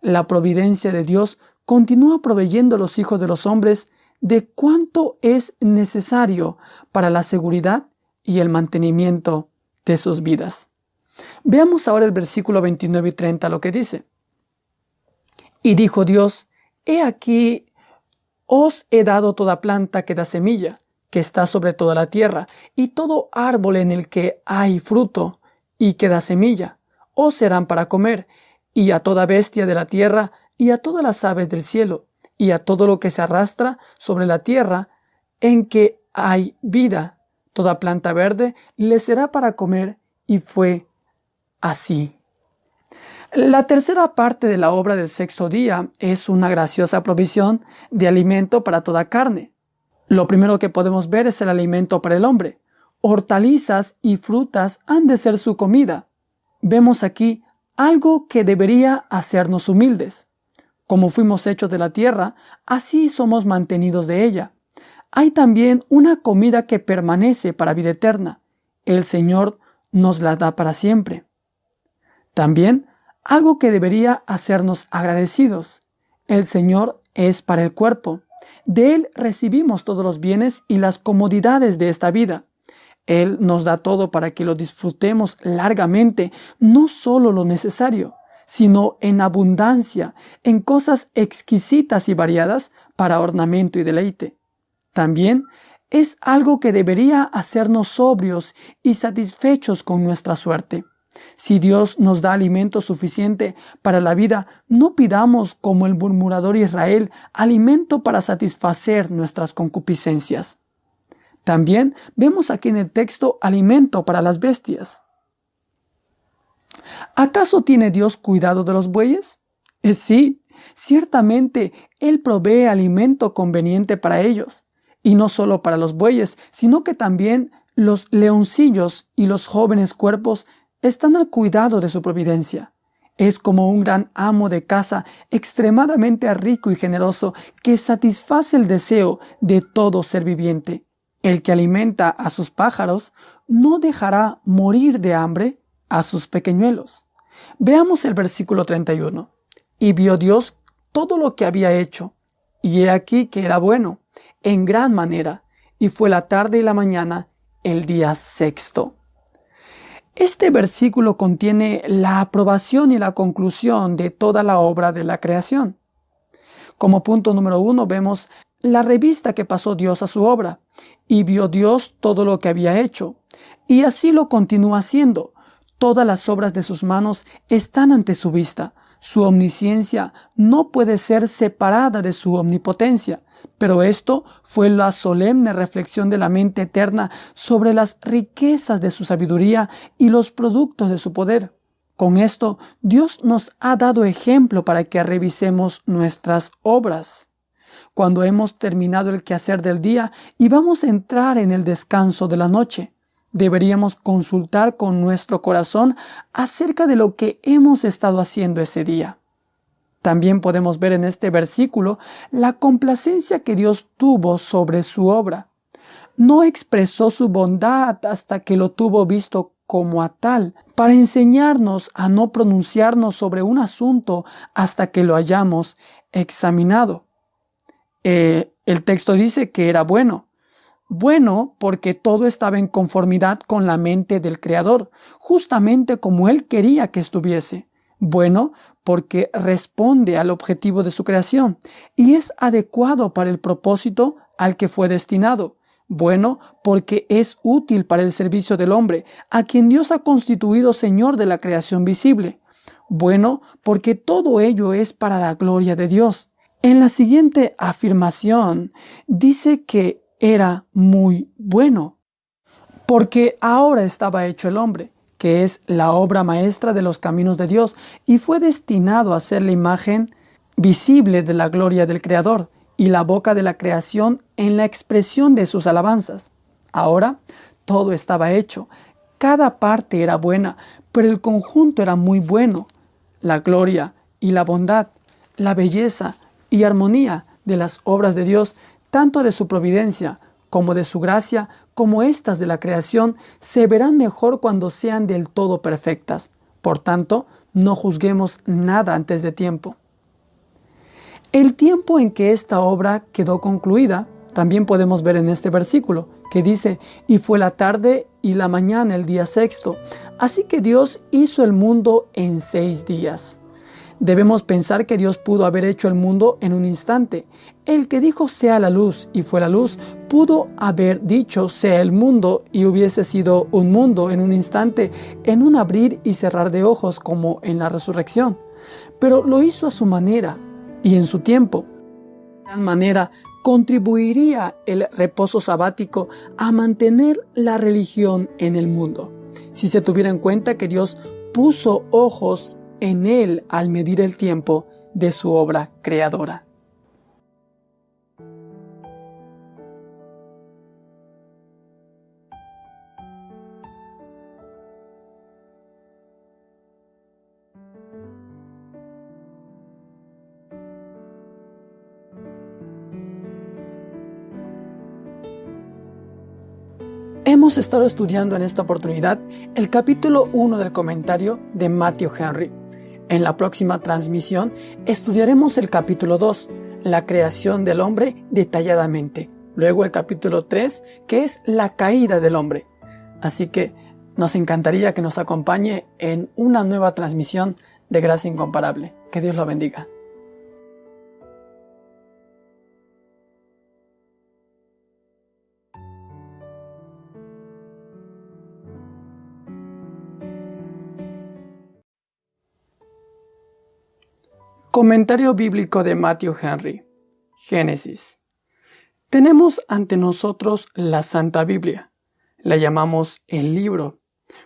Speaker 1: La providencia de Dios continúa proveyendo a los hijos de los hombres de cuánto es necesario para la seguridad y el mantenimiento de sus vidas. Veamos ahora el versículo 29 y 30 lo que dice. Y dijo Dios, He aquí, os he dado toda planta que da semilla, que está sobre toda la tierra, y todo árbol en el que hay fruto y que da semilla, os serán para comer, y a toda bestia de la tierra y a todas las aves del cielo, y a todo lo que se arrastra sobre la tierra, en que hay vida. Toda planta verde le será para comer, y fue así. La tercera parte de la obra del sexto día es una graciosa provisión de alimento para toda carne. Lo primero que podemos ver es el alimento para el hombre. Hortalizas y frutas han de ser su comida. Vemos aquí algo que debería hacernos humildes Como fuimos hechos de la tierra, así somos mantenidos de ella. Hay también una comida que permanece para vida eterna. El Señor nos la da para siempre. También algo que debería hacernos agradecidos. El Señor es para el cuerpo. De Él recibimos todos los bienes y las comodidades de esta vida. Él nos da todo para que lo disfrutemos largamente, no solo lo necesario, sino en abundancia, en cosas exquisitas y variadas para ornamento y deleite. También es algo que debería hacernos sobrios y satisfechos con nuestra suerte. Si Dios nos da alimento suficiente para la vida, no pidamos, como el murmurador Israel, alimento para satisfacer nuestras concupiscencias. También vemos aquí en el texto alimento para las bestias. ¿Acaso tiene Dios cuidado de los bueyes? Eh, sí, ciertamente Él provee alimento conveniente para ellos, y no solo para los bueyes, sino que también los leoncillos y los jóvenes cuerpos están al cuidado de su providencia. Es como un gran amo de casa extremadamente rico y generoso que satisface el deseo de todo ser viviente. El que alimenta a sus pájaros no dejará morir de hambre a sus pequeñuelos. Veamos el versículo 31. Y vio Dios todo lo que había hecho, y he aquí que era bueno, en gran manera, y fue la tarde y la mañana el día sexto. Este versículo contiene la aprobación y la conclusión de toda la obra de la creación. Como punto número uno vemos la revista que pasó Dios a su obra, y vio Dios todo lo que había hecho, y así lo continúa haciendo. Todas las obras de sus manos están ante su vista. Su omnisciencia no puede ser separada de su omnipotencia. Pero esto fue la solemne reflexión de la mente eterna sobre las riquezas de su sabiduría y los productos de su poder. Con esto, Dios nos ha dado ejemplo para que revisemos nuestras obras. Cuando hemos terminado el quehacer del día y vamos a entrar en el descanso de la noche, deberíamos consultar con nuestro corazón acerca de lo que hemos estado haciendo ese día. También podemos ver en este versículo la complacencia que Dios tuvo sobre su obra. No expresó su bondad hasta que lo tuvo visto como a tal, para enseñarnos a no pronunciarnos sobre un asunto hasta que lo hayamos examinado. Eh, el texto dice que era bueno. Bueno porque todo estaba en conformidad con la mente del Creador, justamente como Él quería que estuviese. Bueno porque responde al objetivo de su creación y es adecuado para el propósito al que fue destinado. Bueno, porque es útil para el servicio del hombre, a quien Dios ha constituido Señor de la creación visible. Bueno, porque todo ello es para la gloria de Dios. En la siguiente afirmación dice que era muy bueno, porque ahora estaba hecho el hombre que es la obra maestra de los caminos de Dios, y fue destinado a ser la imagen visible de la gloria del Creador y la boca de la creación en la expresión de sus alabanzas. Ahora todo estaba hecho, cada parte era buena, pero el conjunto era muy bueno. La gloria y la bondad, la belleza y armonía de las obras de Dios, tanto de su providencia como de su gracia, como estas de la creación, se verán mejor cuando sean del todo perfectas. Por tanto, no juzguemos nada antes de tiempo. El tiempo en que esta obra quedó concluida, también podemos ver en este versículo, que dice, y fue la tarde y la mañana el día sexto. Así que Dios hizo el mundo en seis días. Debemos pensar que Dios pudo haber hecho el mundo en un instante. El que dijo sea la luz y fue la luz, pudo haber dicho sea el mundo y hubiese sido un mundo en un instante, en un abrir y cerrar de ojos como en la resurrección. Pero lo hizo a su manera y en su tiempo. De tal manera contribuiría el reposo sabático a mantener la religión en el mundo. Si se tuviera en cuenta que Dios puso ojos en Él al medir el tiempo de su obra creadora. Hemos estado estudiando en esta oportunidad el capítulo 1 del comentario de Matthew Henry, en la próxima transmisión estudiaremos el capítulo 2, la creación del hombre detalladamente. Luego el capítulo 3, que es la caída del hombre. Así que nos encantaría que nos acompañe en una nueva transmisión de Gracia Incomparable. Que Dios lo bendiga. Comentario bíblico de Matthew Henry. Génesis. Tenemos ante nosotros la Santa Biblia. La llamamos el libro,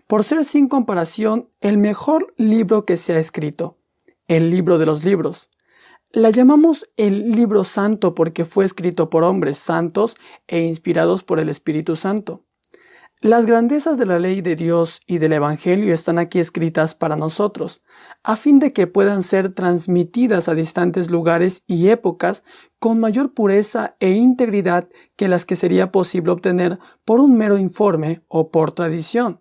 Speaker 1: por ser sin comparación el mejor libro que se ha escrito, el libro de los libros. La llamamos el libro santo porque fue escrito por hombres santos e inspirados por el Espíritu Santo. Las grandezas de la ley de Dios y del Evangelio están aquí escritas para nosotros, a fin de que puedan ser transmitidas a distantes lugares y épocas con mayor pureza e integridad que las que sería posible obtener por un mero informe o por tradición.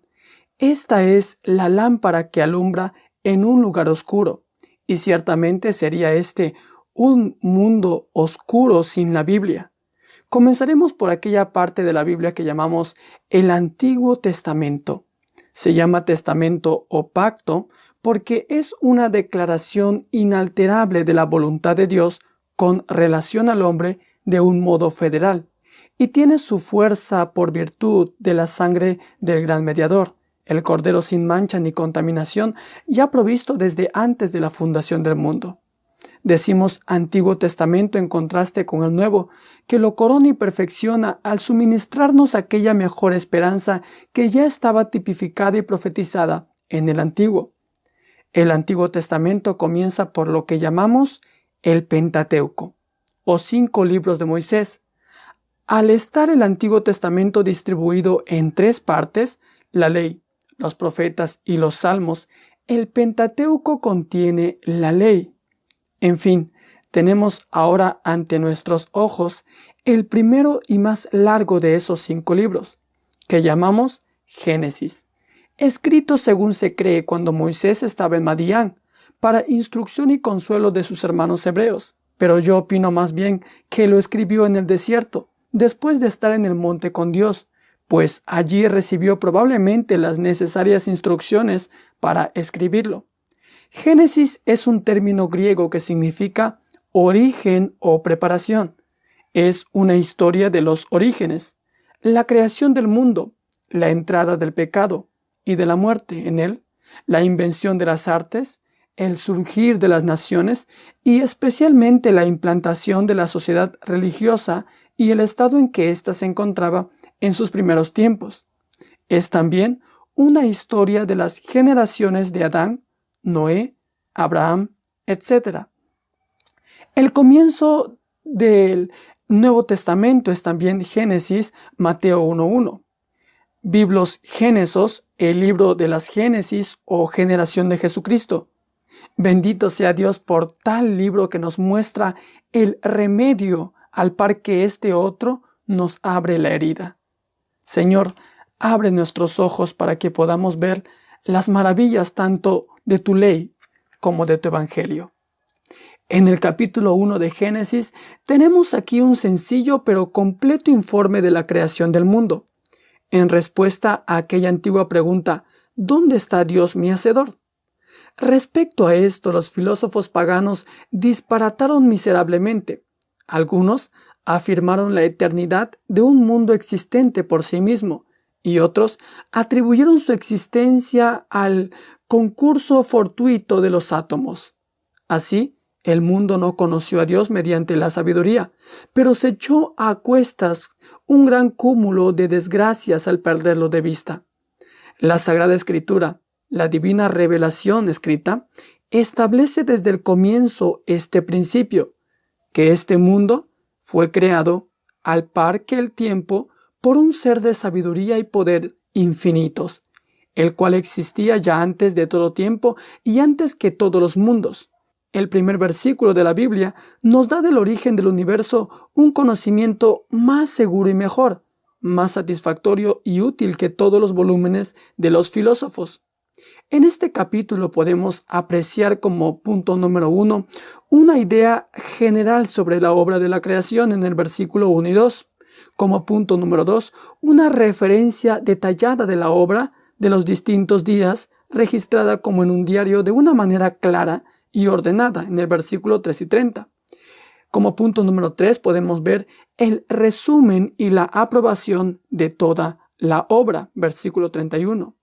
Speaker 1: Esta es la lámpara que alumbra en un lugar oscuro, y ciertamente sería este un mundo oscuro sin la Biblia. Comenzaremos por aquella parte de la Biblia que llamamos el Antiguo Testamento. Se llama testamento o pacto porque es una declaración inalterable de la voluntad de Dios con relación al hombre de un modo federal, y tiene su fuerza por virtud de la sangre del gran mediador, el Cordero sin mancha ni contaminación, ya provisto desde antes de la fundación del mundo. Decimos Antiguo Testamento en contraste con el Nuevo, que lo corona y perfecciona al suministrarnos aquella mejor esperanza que ya estaba tipificada y profetizada en el Antiguo. El Antiguo Testamento comienza por lo que llamamos el Pentateuco, o cinco libros de Moisés. Al estar el Antiguo Testamento distribuido en tres partes, la ley, los profetas y los salmos, el Pentateuco contiene la ley. En fin, tenemos ahora ante nuestros ojos el primero y más largo de esos cinco libros, que llamamos Génesis, escrito según se cree cuando Moisés estaba en Madián, para instrucción y consuelo de sus hermanos hebreos, pero yo opino más bien que lo escribió en el desierto, después de estar en el monte con Dios, pues allí recibió probablemente las necesarias instrucciones para escribirlo. Génesis es un término griego que significa origen o preparación. Es una historia de los orígenes, la creación del mundo, la entrada del pecado y de la muerte en él, la invención de las artes, el surgir de las naciones y especialmente la implantación de la sociedad religiosa y el estado en que ésta se encontraba en sus primeros tiempos. Es también una historia de las generaciones de Adán, Noé, Abraham, etc. El comienzo del Nuevo Testamento es también Génesis, Mateo 1.1. Biblos Génesos, el libro de las Génesis o generación de Jesucristo. Bendito sea Dios por tal libro que nos muestra el remedio al par que este otro nos abre la herida. Señor, abre nuestros ojos para que podamos ver las maravillas tanto de tu ley como de tu Evangelio. En el capítulo 1 de Génesis tenemos aquí un sencillo pero completo informe de la creación del mundo, en respuesta a aquella antigua pregunta, ¿dónde está Dios mi Hacedor? Respecto a esto, los filósofos paganos disparataron miserablemente. Algunos afirmaron la eternidad de un mundo existente por sí mismo, y otros atribuyeron su existencia al concurso fortuito de los átomos. Así, el mundo no conoció a Dios mediante la sabiduría, pero se echó a cuestas un gran cúmulo de desgracias al perderlo de vista. La Sagrada Escritura, la divina revelación escrita, establece desde el comienzo este principio, que este mundo fue creado al par que el tiempo por un ser de sabiduría y poder infinitos, el cual existía ya antes de todo tiempo y antes que todos los mundos. El primer versículo de la Biblia nos da del origen del universo un conocimiento más seguro y mejor, más satisfactorio y útil que todos los volúmenes de los filósofos. En este capítulo podemos apreciar como punto número uno una idea general sobre la obra de la creación en el versículo 1 y 2. Como punto número 2, una referencia detallada de la obra de los distintos días registrada como en un diario de una manera clara y ordenada en el versículo 3 y 30. Como punto número 3 podemos ver el resumen y la aprobación de toda la obra, versículo 31.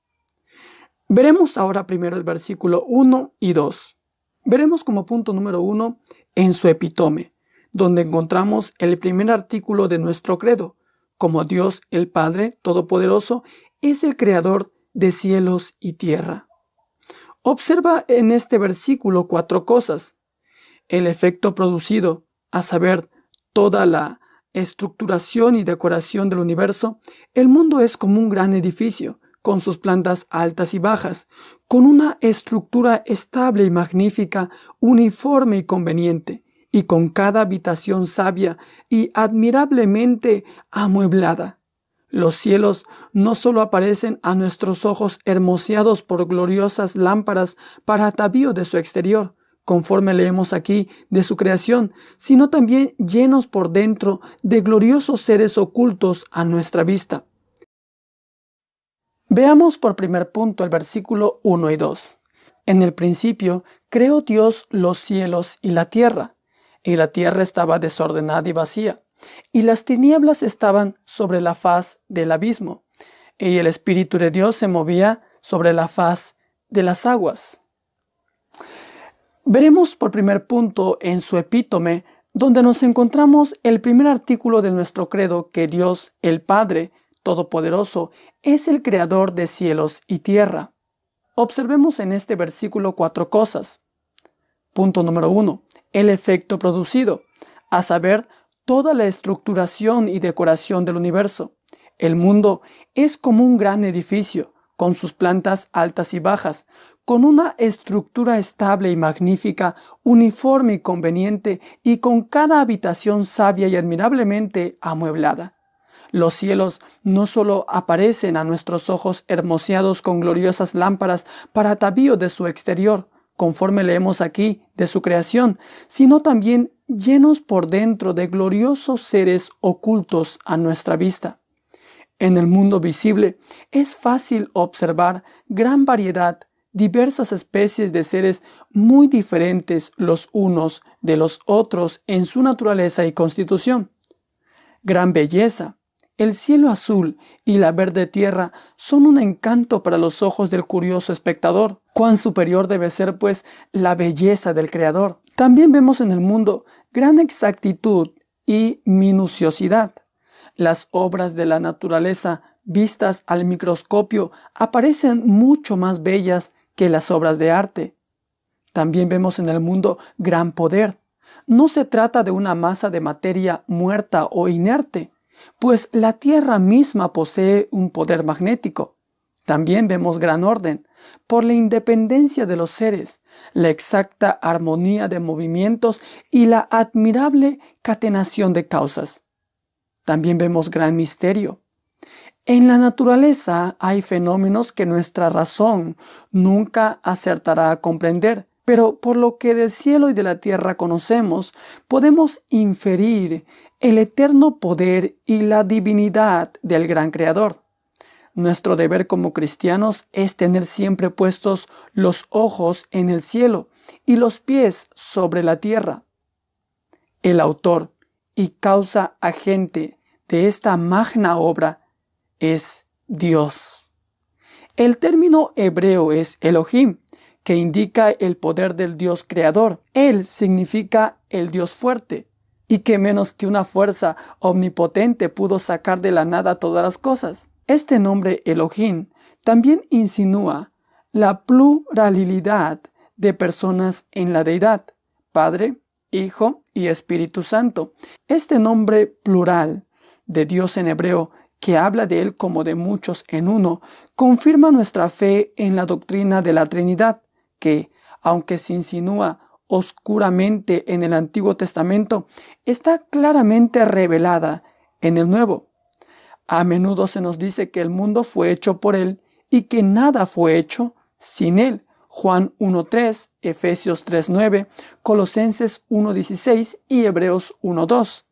Speaker 1: Veremos ahora primero el versículo 1 y 2. Veremos como punto número 1 en su epitome, donde encontramos el primer artículo de nuestro credo, como Dios el Padre Todopoderoso es el Creador de cielos y tierra. Observa en este versículo cuatro cosas. El efecto producido, a saber, toda la estructuración y decoración del universo, el mundo es como un gran edificio, con sus plantas altas y bajas, con una estructura estable y magnífica, uniforme y conveniente, y con cada habitación sabia y admirablemente amueblada. Los cielos no solo aparecen a nuestros ojos hermoseados por gloriosas lámparas para atavío de su exterior, conforme leemos aquí de su creación, sino también llenos por dentro de gloriosos seres ocultos a nuestra vista. Veamos por primer punto el versículo 1 y 2. En el principio creó Dios los cielos y la tierra, y la tierra estaba desordenada y vacía, y las tinieblas estaban sobre la faz del abismo, y el Espíritu de Dios se movía sobre la faz de las aguas. Veremos por primer punto en su epítome, donde nos encontramos el primer artículo de nuestro credo que Dios, el Padre Todopoderoso, es el creador de cielos y tierra. Observemos en este versículo cuatro cosas. Punto número uno, el efecto producido, a saber, toda la estructuración y decoración del universo. El mundo es como un gran edificio, con sus plantas altas y bajas, con una estructura estable y magnífica, uniforme y conveniente, y con cada habitación sabia y admirablemente amueblada. Los cielos no solo aparecen a nuestros ojos hermoseados con gloriosas lámparas para atavío de su exterior, conforme leemos aquí de su creación, sino también llenos por dentro de gloriosos seres ocultos a nuestra vista. En el mundo visible es fácil observar gran variedad, diversas especies de seres muy diferentes los unos de los otros en su naturaleza y constitución. Gran belleza, el cielo azul y la verde tierra son un encanto para los ojos del curioso espectador. Cuán superior debe ser, pues, la belleza del Creador. También vemos en el mundo gran exactitud y minuciosidad. Las obras de la naturaleza vistas al microscopio aparecen mucho más bellas que las obras de arte. También vemos en el mundo gran poder. No se trata de una masa de materia muerta o inerte, pues la Tierra misma posee un poder magnético. También vemos gran orden, por la independencia de los seres, la exacta armonía de movimientos y la admirable catenación de causas. También vemos gran misterio. En la naturaleza hay fenómenos que nuestra razón nunca acertará a comprender, pero por lo que del cielo y de la tierra conocemos, podemos inferir el eterno poder y la divinidad del gran Creador. Nuestro deber como cristianos es tener siempre puestos los ojos en el cielo y los pies sobre la tierra. El autor y causa agente de esta magna obra es Dios. El término hebreo es Elohim, que indica el poder del Dios creador. Él significa el Dios fuerte, y que menos que una fuerza omnipotente pudo sacar de la nada todas las cosas. Este nombre Elohim también insinúa la pluralidad de personas en la deidad, Padre, Hijo y Espíritu Santo. Este nombre plural de Dios en hebreo, que habla de Él como de muchos en uno, confirma nuestra fe en la doctrina de la Trinidad, que, aunque se insinúa oscuramente en el Antiguo Testamento está claramente revelada en el Nuevo. A menudo se nos dice que el mundo fue hecho por Él y que nada fue hecho sin Él. Juan 1.3, Efesios 3.9, Colosenses 1.16 y Hebreos 1.2.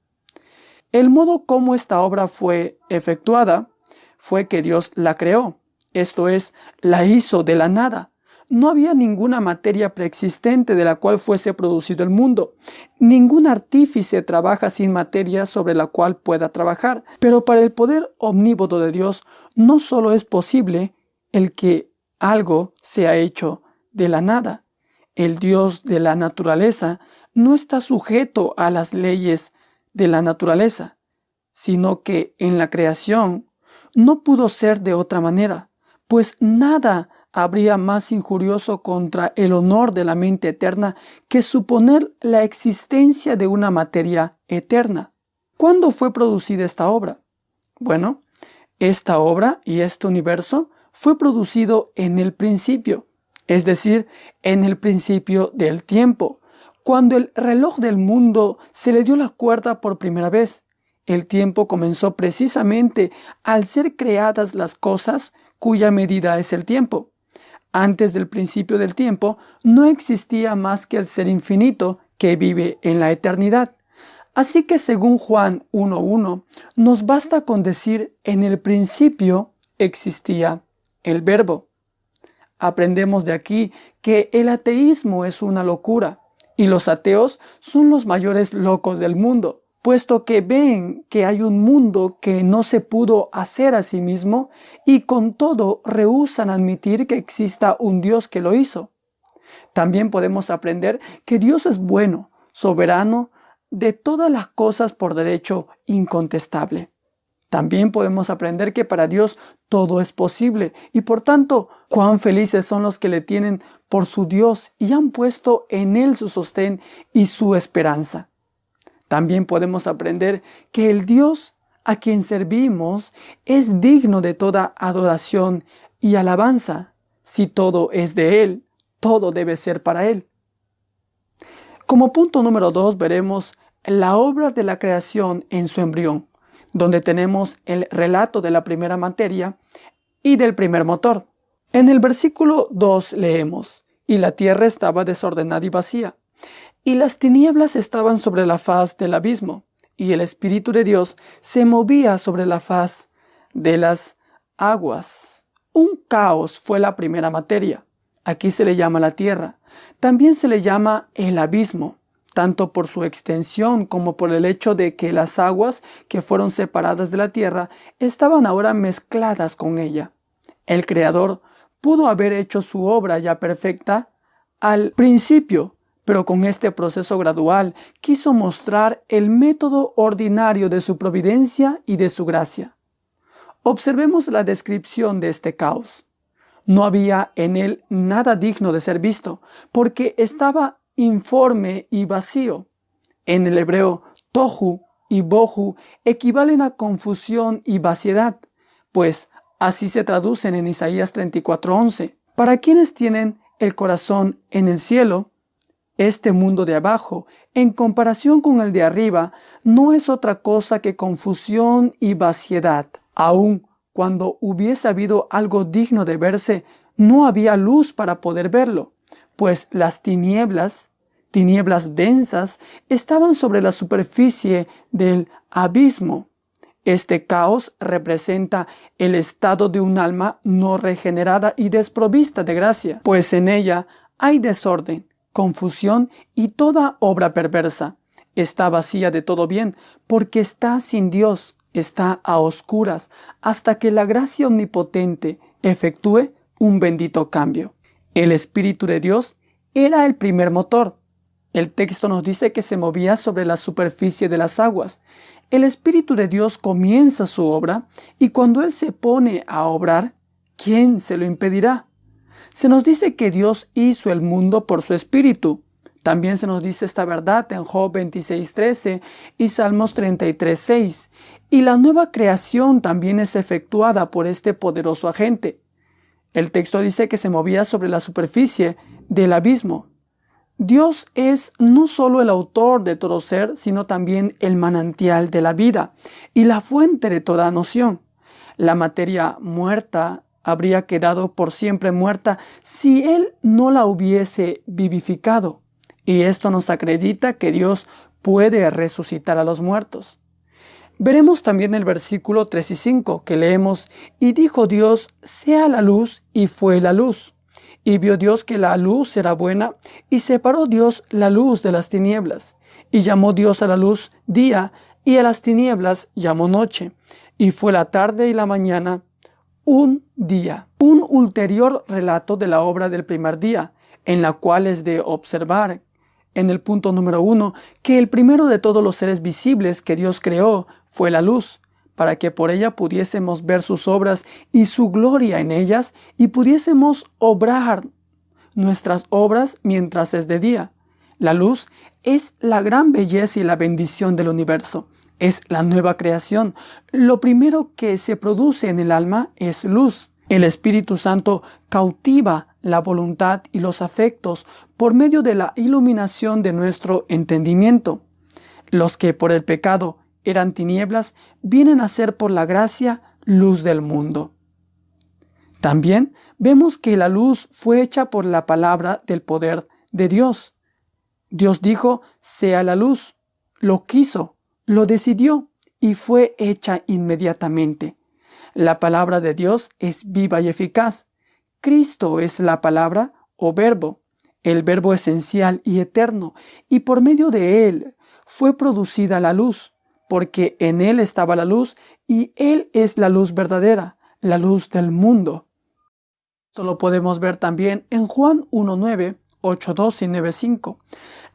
Speaker 1: El modo como esta obra fue efectuada fue que Dios la creó, esto es, la hizo de la nada. No había ninguna materia preexistente de la cual fuese producido el mundo. Ningún artífice trabaja sin materia sobre la cual pueda trabajar. Pero para el poder omnívodo de Dios no solo es posible el que algo sea hecho de la nada. El Dios de la naturaleza no está sujeto a las leyes de la naturaleza, sino que en la creación no pudo ser de otra manera, pues nada habría más injurioso contra el honor de la mente eterna que suponer la existencia de una materia eterna. ¿Cuándo fue producida esta obra? Bueno, esta obra y este universo fue producido en el principio, es decir, en el principio del tiempo, cuando el reloj del mundo se le dio la cuerda por primera vez. El tiempo comenzó precisamente al ser creadas las cosas cuya medida es el tiempo. Antes del principio del tiempo no existía más que el ser infinito que vive en la eternidad. Así que según Juan 1.1, nos basta con decir en el principio existía el verbo. Aprendemos de aquí que el ateísmo es una locura y los ateos son los mayores locos del mundo puesto que ven que hay un mundo que no se pudo hacer a sí mismo y con todo rehusan admitir que exista un Dios que lo hizo. También podemos aprender que Dios es bueno, soberano de todas las cosas por derecho incontestable. También podemos aprender que para Dios todo es posible y por tanto cuán felices son los que le tienen por su Dios y han puesto en Él su sostén y su esperanza. También podemos aprender que el Dios a quien servimos es digno de toda adoración y alabanza. Si todo es de Él, todo debe ser para Él. Como punto número dos veremos la obra de la creación en su embrión, donde tenemos el relato de la primera materia y del primer motor. En el versículo 2 leemos, y la tierra estaba desordenada y vacía, y las tinieblas estaban sobre la faz del abismo, y el Espíritu de Dios se movía sobre la faz de las aguas. Un caos fue la primera materia. Aquí se le llama la tierra. También se le llama el abismo, tanto por su extensión como por el hecho de que las aguas que fueron separadas de la tierra estaban ahora mezcladas con ella. El Creador pudo haber hecho su obra ya perfecta al principio, pero con este proceso gradual quiso mostrar el método ordinario de su providencia y de su gracia. Observemos la descripción de este caos. No había en él nada digno de ser visto, porque estaba informe y vacío. En el hebreo, tohu y bohu equivalen a confusión y vaciedad, pues así se traducen en Isaías 34:11. Para quienes tienen el corazón en el cielo, este mundo de abajo, en comparación con el de arriba, no es otra cosa que confusión y vaciedad. Aun cuando hubiese habido algo digno de verse, no había luz para poder verlo, pues las tinieblas, tinieblas densas, estaban sobre la superficie del abismo. Este caos representa el estado de un alma no regenerada y desprovista de gracia, pues en ella hay desorden, confusión y toda obra perversa. Está vacía de todo bien, porque está sin Dios, está a oscuras, hasta que la gracia omnipotente efectúe un bendito cambio. El Espíritu de Dios era el primer motor. El texto nos dice que se movía sobre la superficie de las aguas. El Espíritu de Dios comienza su obra y cuando Él se pone a obrar, ¿quién se lo impedirá? Se nos dice que Dios hizo el mundo por su espíritu. También se nos dice esta verdad en Job 26:13 y Salmos 33:6. Y la nueva creación también es efectuada por este poderoso agente. El texto dice que se movía sobre la superficie del abismo. Dios es no solo el autor de todo ser, sino también el manantial de la vida y la fuente de toda noción. La materia muerta habría quedado por siempre muerta si Él no la hubiese vivificado. Y esto nos acredita que Dios puede resucitar a los muertos. Veremos también el versículo 3 y 5 que leemos, y dijo Dios, sea la luz, y fue la luz. Y vio Dios que la luz era buena, y separó Dios la luz de las tinieblas. Y llamó Dios a la luz día, y a las tinieblas llamó noche. Y fue la tarde y la mañana un día. Un ulterior relato de la obra del primer día, en la cual es de observar en el punto número uno, que el primero de todos los seres visibles que Dios creó fue la luz, para que por ella pudiésemos ver sus obras y su gloria en ellas y pudiésemos obrar nuestras obras mientras es de día. La luz es la gran belleza y la bendición del universo. Es la nueva creación. Lo primero que se produce en el alma es luz. El Espíritu Santo cautiva la voluntad y los afectos por medio de la iluminación de nuestro entendimiento. Los que por el pecado eran tinieblas vienen a ser por la gracia luz del mundo. También vemos que la luz fue hecha por la palabra del poder de Dios. Dios dijo, sea la luz, lo quiso, lo decidió y fue hecha inmediatamente. La palabra de Dios es viva y eficaz. Cristo es la palabra o verbo, el verbo esencial y eterno, y por medio de él fue producida la luz, porque en él estaba la luz y él es la luz verdadera, la luz del mundo. Esto lo podemos ver también en Juan 1.9, 8.2 y 9.5.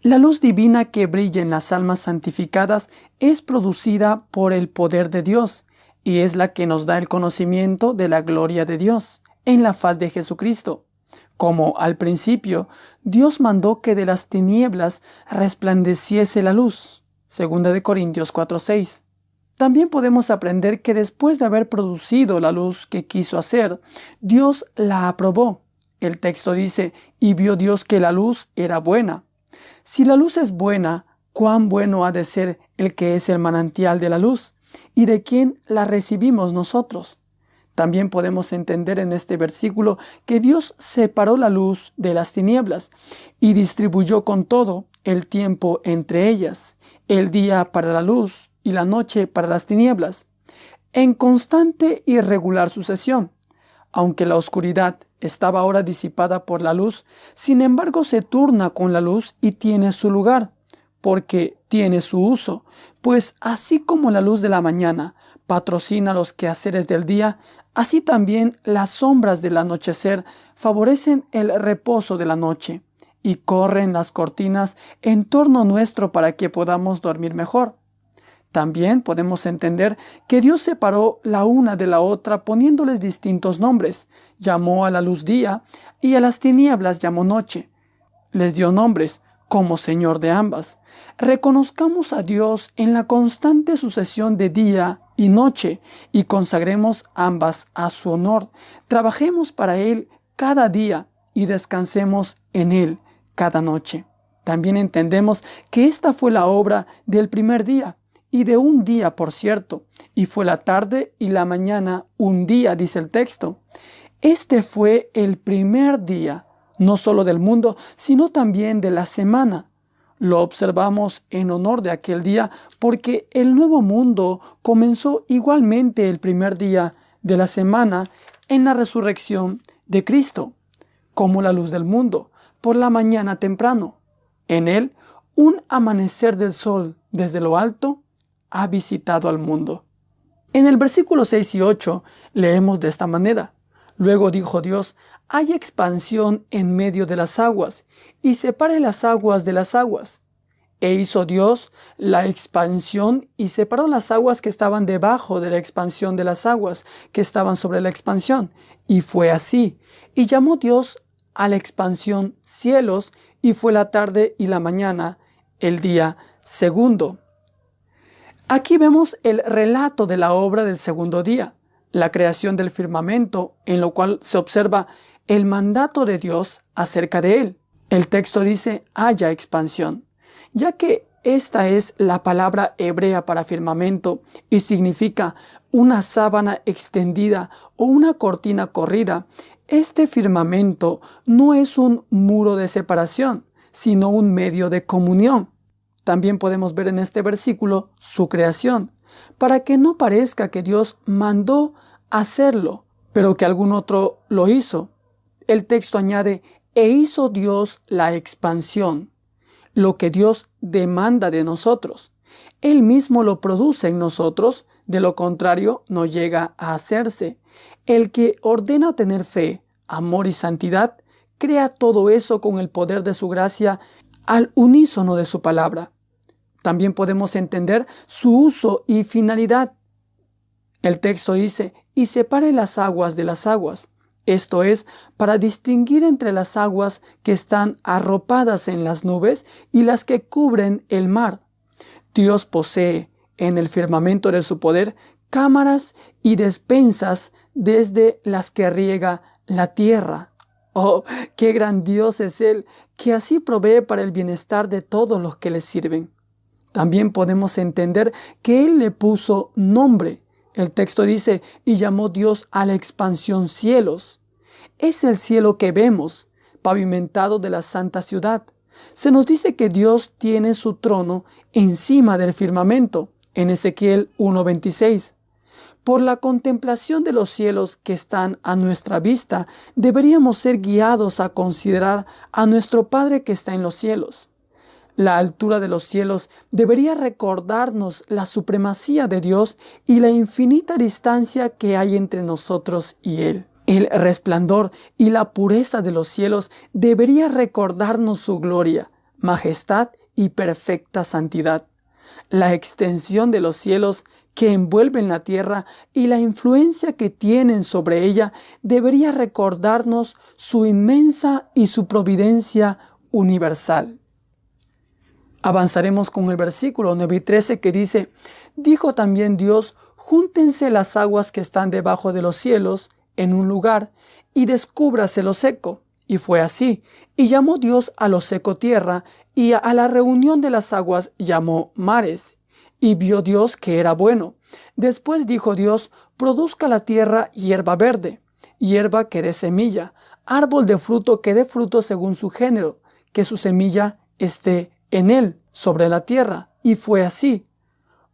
Speaker 1: La luz divina que brilla en las almas santificadas es producida por el poder de Dios y es la que nos da el conocimiento de la gloria de Dios en la faz de Jesucristo. Como al principio Dios mandó que de las tinieblas resplandeciese la luz. Segunda de Corintios 4:6. También podemos aprender que después de haber producido la luz que quiso hacer, Dios la aprobó. El texto dice, y vio Dios que la luz era buena. Si la luz es buena, cuán bueno ha de ser el que es el manantial de la luz y de quién la recibimos nosotros. También podemos entender en este versículo que Dios separó la luz de las tinieblas y distribuyó con todo el tiempo entre ellas, el día para la luz y la noche para las tinieblas, en constante y regular sucesión. Aunque la oscuridad estaba ahora disipada por la luz, sin embargo se turna con la luz y tiene su lugar, porque tiene su uso, pues así como la luz de la mañana patrocina los quehaceres del día, así también las sombras del anochecer favorecen el reposo de la noche y corren las cortinas en torno nuestro para que podamos dormir mejor. También podemos entender que Dios separó la una de la otra poniéndoles distintos nombres. Llamó a la luz día y a las tinieblas llamó noche. Les dio nombres como Señor de ambas. Reconozcamos a Dios en la constante sucesión de día y noche y consagremos ambas a su honor. Trabajemos para Él cada día y descansemos en Él cada noche. También entendemos que esta fue la obra del primer día y de un día, por cierto, y fue la tarde y la mañana un día, dice el texto. Este fue el primer día no solo del mundo, sino también de la semana. Lo observamos en honor de aquel día porque el nuevo mundo comenzó igualmente el primer día de la semana en la resurrección de Cristo, como la luz del mundo, por la mañana temprano. En él, un amanecer del sol desde lo alto ha visitado al mundo. En el versículo 6 y 8 leemos de esta manera. Luego dijo Dios, hay expansión en medio de las aguas, y separe las aguas de las aguas. E hizo Dios la expansión y separó las aguas que estaban debajo de la expansión de las aguas que estaban sobre la expansión. Y fue así. Y llamó Dios a la expansión cielos, y fue la tarde y la mañana, el día segundo. Aquí vemos el relato de la obra del segundo día la creación del firmamento, en lo cual se observa el mandato de Dios acerca de él. El texto dice haya expansión, ya que esta es la palabra hebrea para firmamento y significa una sábana extendida o una cortina corrida. Este firmamento no es un muro de separación, sino un medio de comunión. También podemos ver en este versículo su creación, para que no parezca que Dios mandó hacerlo, pero que algún otro lo hizo. El texto añade, e hizo Dios la expansión lo que Dios demanda de nosotros. Él mismo lo produce en nosotros, de lo contrario no llega a hacerse. El que ordena tener fe, amor y santidad, crea todo eso con el poder de su gracia al unísono de su palabra. También podemos entender su uso y finalidad. El texto dice, y separe las aguas de las aguas esto es, para distinguir entre las aguas que están arropadas en las nubes y las que cubren el mar. Dios posee en el firmamento de su poder cámaras y despensas desde las que riega la tierra. Oh, qué gran Dios es Él, que así provee para el bienestar de todos los que le sirven. También podemos entender que Él le puso nombre el texto dice, y llamó Dios a la expansión cielos. Es el cielo que vemos, pavimentado de la santa ciudad. Se nos dice que Dios tiene su trono encima del firmamento, en Ezequiel 1.26. Por la contemplación de los cielos que están a nuestra vista, deberíamos ser guiados a considerar a nuestro Padre que está en los cielos. La altura de los cielos debería recordarnos la supremacía de Dios y la infinita distancia que hay entre nosotros y Él. El resplandor y la pureza de los cielos debería recordarnos su gloria, majestad y perfecta santidad. La extensión de los cielos que envuelven la tierra y la influencia que tienen sobre ella debería recordarnos su inmensa y su providencia universal. Avanzaremos con el versículo 9 y 13 que dice, dijo también Dios, júntense las aguas que están debajo de los cielos en un lugar y descúbrase lo seco. Y fue así. Y llamó Dios a lo seco tierra, y a la reunión de las aguas llamó mares. Y vio Dios que era bueno. Después dijo Dios, produzca la tierra hierba verde, hierba que dé semilla, árbol de fruto que dé fruto según su género, que su semilla esté en él, sobre la tierra, y fue así.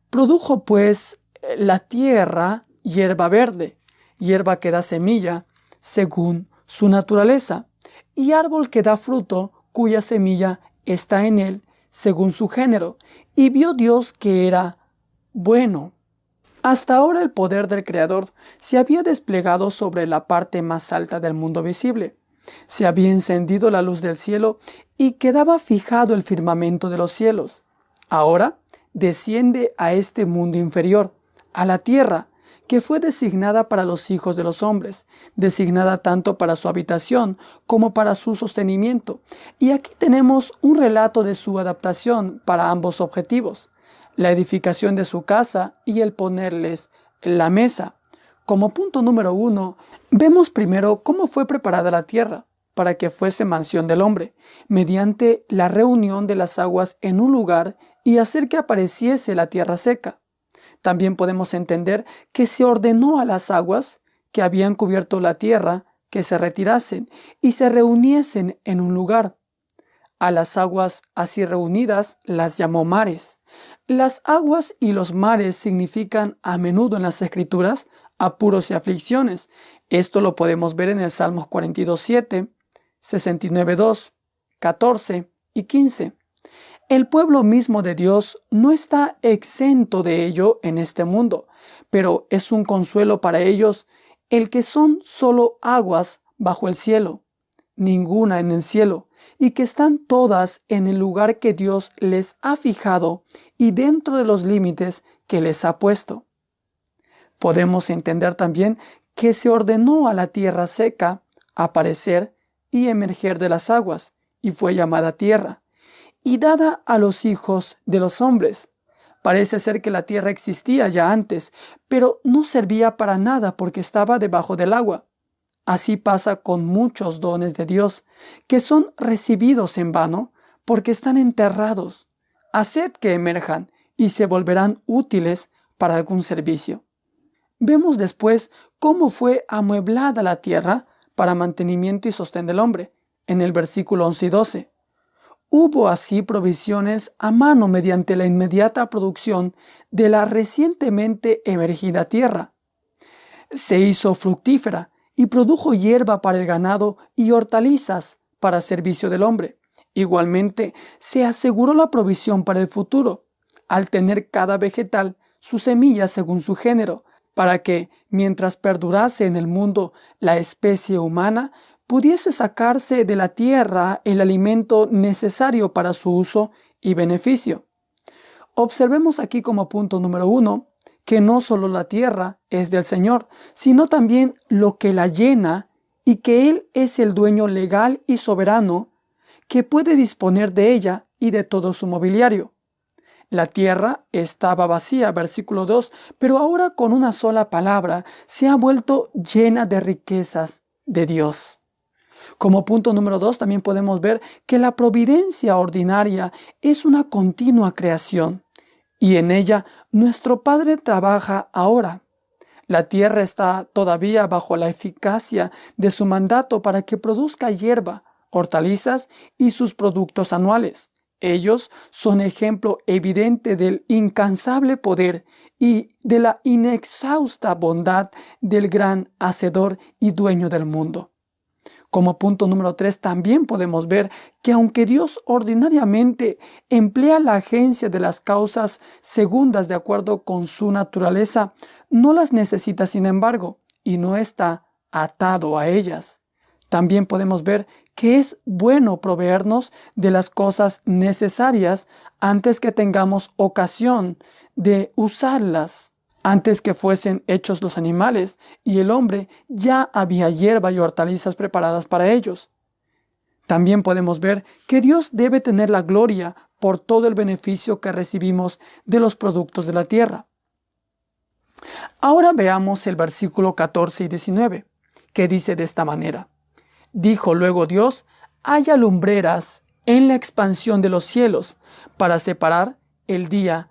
Speaker 1: Produjo pues la tierra hierba verde, hierba que da semilla, según su naturaleza, y árbol que da fruto, cuya semilla está en él, según su género, y vio Dios que era bueno. Hasta ahora el poder del Creador se había desplegado sobre la parte más alta del mundo visible. Se había encendido la luz del cielo y quedaba fijado el firmamento de los cielos. Ahora desciende a este mundo inferior, a la tierra, que fue designada para los hijos de los hombres, designada tanto para su habitación como para su sostenimiento. Y aquí tenemos un relato de su adaptación para ambos objetivos, la edificación de su casa y el ponerles la mesa. Como punto número uno, vemos primero cómo fue preparada la tierra para que fuese mansión del hombre, mediante la reunión de las aguas en un lugar y hacer que apareciese la tierra seca. También podemos entender que se ordenó a las aguas que habían cubierto la tierra que se retirasen y se reuniesen en un lugar. A las aguas así reunidas las llamó mares. Las aguas y los mares significan a menudo en las escrituras apuros y aflicciones. Esto lo podemos ver en el Salmos 42.7, 69.2, 14 y 15. El pueblo mismo de Dios no está exento de ello en este mundo, pero es un consuelo para ellos el que son solo aguas bajo el cielo, ninguna en el cielo, y que están todas en el lugar que Dios les ha fijado y dentro de los límites que les ha puesto. Podemos entender también que se ordenó a la tierra seca aparecer y emerger de las aguas, y fue llamada tierra, y dada a los hijos de los hombres. Parece ser que la tierra existía ya antes, pero no servía para nada porque estaba debajo del agua. Así pasa con muchos dones de Dios, que son recibidos en vano porque están enterrados. haced que emerjan y se volverán útiles para algún servicio. Vemos después cómo fue amueblada la tierra para mantenimiento y sostén del hombre, en el versículo 11 y 12. Hubo así provisiones a mano mediante la inmediata producción de la recientemente emergida tierra. Se hizo fructífera y produjo hierba para el ganado y hortalizas para servicio del hombre. Igualmente, se aseguró la provisión para el futuro, al tener cada vegetal su semilla según su género, para que, mientras perdurase en el mundo la especie humana, pudiese sacarse de la tierra el alimento necesario para su uso y beneficio. Observemos aquí como punto número uno que no solo la tierra es del Señor, sino también lo que la llena y que Él es el dueño legal y soberano que puede disponer de ella y de todo su mobiliario. La tierra estaba vacía, versículo 2, pero ahora con una sola palabra se ha vuelto llena de riquezas de Dios. Como punto número dos, también podemos ver que la providencia ordinaria es una continua creación y en ella nuestro Padre trabaja ahora. La tierra está todavía bajo la eficacia de su mandato para que produzca hierba, hortalizas y sus productos anuales. Ellos son ejemplo evidente del incansable poder y de la inexhausta bondad del gran Hacedor y dueño del mundo. Como punto número tres, también podemos ver que aunque Dios ordinariamente emplea la agencia de las causas segundas de acuerdo con su naturaleza, no las necesita sin embargo y no está atado a ellas. También podemos ver que es bueno proveernos de las cosas necesarias antes que tengamos ocasión de usarlas antes que fuesen hechos los animales, y el hombre ya había hierba y hortalizas preparadas para ellos. También podemos ver que Dios debe tener la gloria por todo el beneficio que recibimos de los productos de la tierra. Ahora veamos el versículo 14 y 19, que dice de esta manera. Dijo luego Dios, haya lumbreras en la expansión de los cielos para separar el día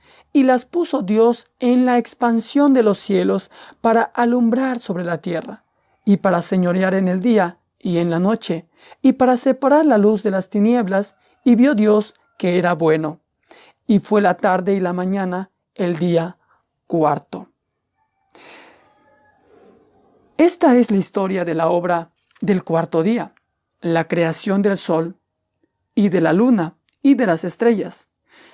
Speaker 1: y las puso Dios en la expansión de los cielos para alumbrar sobre la tierra, y para señorear en el día y en la noche, y para separar la luz de las tinieblas, y vio Dios que era bueno. Y fue la tarde y la mañana el día cuarto. Esta es la historia de la obra del cuarto día, la creación del sol y de la luna y de las estrellas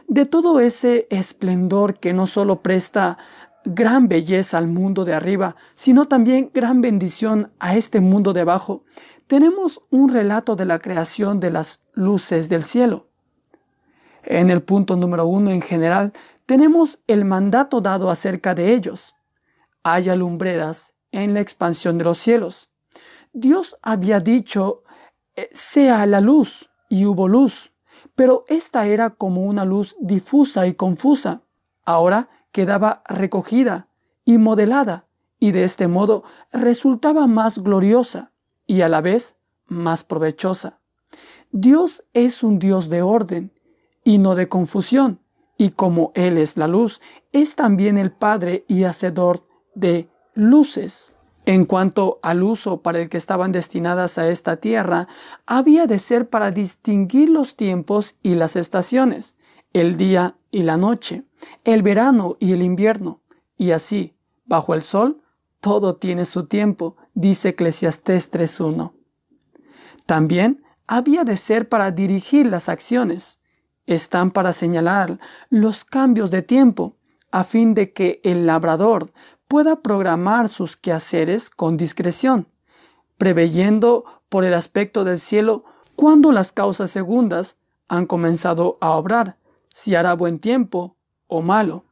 Speaker 1: de todo ese esplendor que no solo presta gran belleza al mundo de arriba, sino también gran bendición a este mundo de abajo, tenemos un relato de la creación de las luces del cielo. En el punto número uno en general, tenemos el mandato dado acerca de ellos. Haya lumbreras en la expansión de los cielos. Dios había dicho, eh, sea la luz, y hubo luz pero esta era como una luz difusa y confusa. Ahora quedaba recogida y modelada, y de este modo resultaba más gloriosa y a la vez más provechosa. Dios es un Dios de orden y no de confusión, y como Él es la luz, es también el Padre y Hacedor de luces. En cuanto al uso para el que estaban destinadas a esta tierra, había de ser para distinguir los tiempos y las estaciones, el día y la noche, el verano y el invierno, y así, bajo el sol, todo tiene su tiempo, dice Eclesiastés 3.1. También había de ser para dirigir las acciones. Están para señalar los cambios de tiempo, a fin de que el labrador pueda programar sus quehaceres con discreción, preveyendo por el aspecto del cielo cuando las causas segundas han comenzado a obrar, si hará buen tiempo o malo.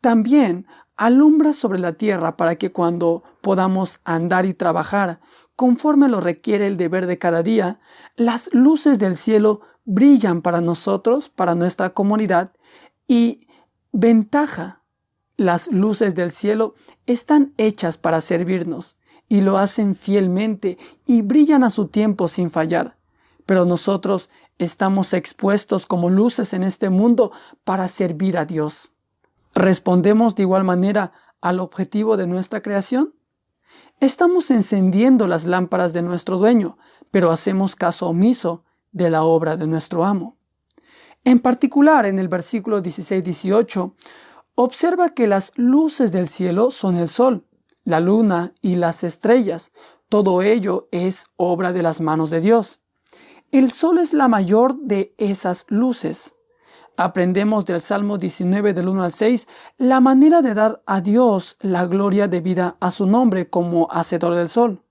Speaker 1: También alumbra sobre la tierra para que cuando podamos andar y trabajar, conforme lo requiere el deber de cada día, las luces del cielo brillan para nosotros, para nuestra comunidad y ventaja. Las luces del cielo están hechas para servirnos y lo hacen fielmente y brillan a su tiempo sin fallar. Pero nosotros estamos expuestos como luces en este mundo para servir a Dios. ¿Respondemos de igual manera al objetivo de nuestra creación? Estamos encendiendo las lámparas de nuestro dueño, pero hacemos caso omiso de la obra de nuestro amo. En particular, en el versículo 16-18, observa que las luces del cielo son el sol, la luna y las estrellas. Todo ello es obra de las manos de Dios. El sol es la mayor de esas luces. Aprendemos del Salmo 19 del 1 al 6 la manera de dar a Dios la gloria debida a su nombre como hacedor del sol.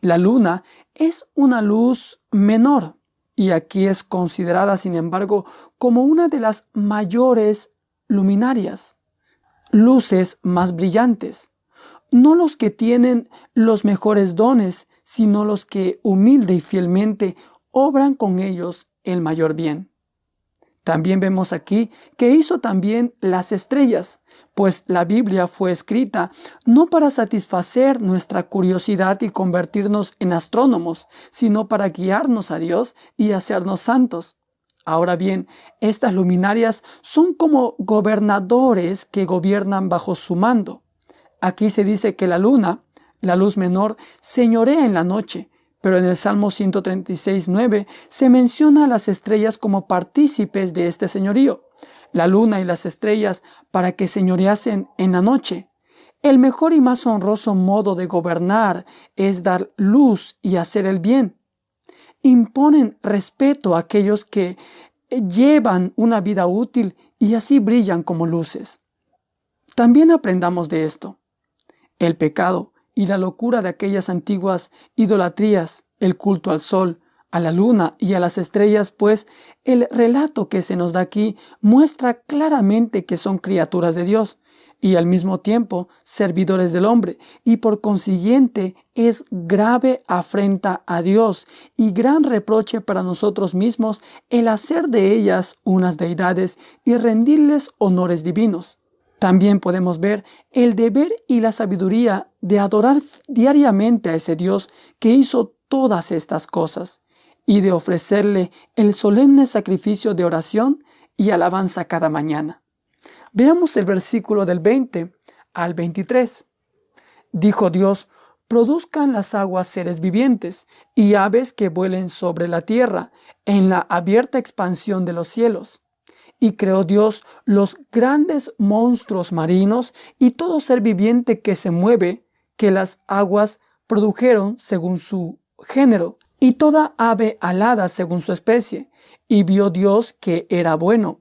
Speaker 1: La luna es una luz menor, y aquí es considerada, sin embargo, como una de las mayores luminarias, luces más brillantes, no los que tienen los mejores dones, sino los que humilde y fielmente obran con ellos el mayor bien. También vemos aquí que hizo también las estrellas, pues la Biblia fue escrita no para satisfacer nuestra curiosidad y convertirnos en astrónomos, sino para guiarnos a Dios y hacernos santos. Ahora bien, estas luminarias son como gobernadores que gobiernan bajo su mando. Aquí se dice que la luna, la luz menor, señorea en la noche, pero en el Salmo 136, 9 se menciona a las estrellas como partícipes de este señorío, la luna y las estrellas para que señoreasen en la noche. El mejor y más honroso modo de gobernar es dar luz y hacer el bien. Imponen respeto a aquellos que llevan una vida útil y así brillan como luces. También aprendamos de esto. El pecado y la locura de aquellas antiguas idolatrías, el culto al sol, a la luna y a las estrellas, pues el relato que se nos da aquí muestra claramente que son criaturas de Dios y al mismo tiempo servidores del hombre, y por consiguiente es grave afrenta a Dios y gran reproche para nosotros mismos el hacer de ellas unas deidades y rendirles honores divinos. También podemos ver el deber y la sabiduría de adorar diariamente a ese Dios que hizo todas estas cosas y de ofrecerle el solemne sacrificio de oración y alabanza cada mañana. Veamos el versículo del 20 al 23. Dijo Dios, produzcan las aguas seres vivientes y aves que vuelen sobre la tierra en la abierta expansión de los cielos y creó Dios los grandes monstruos marinos y todo ser viviente que se mueve, que las aguas produjeron según su género, y toda ave alada según su especie. Y vio Dios que era bueno.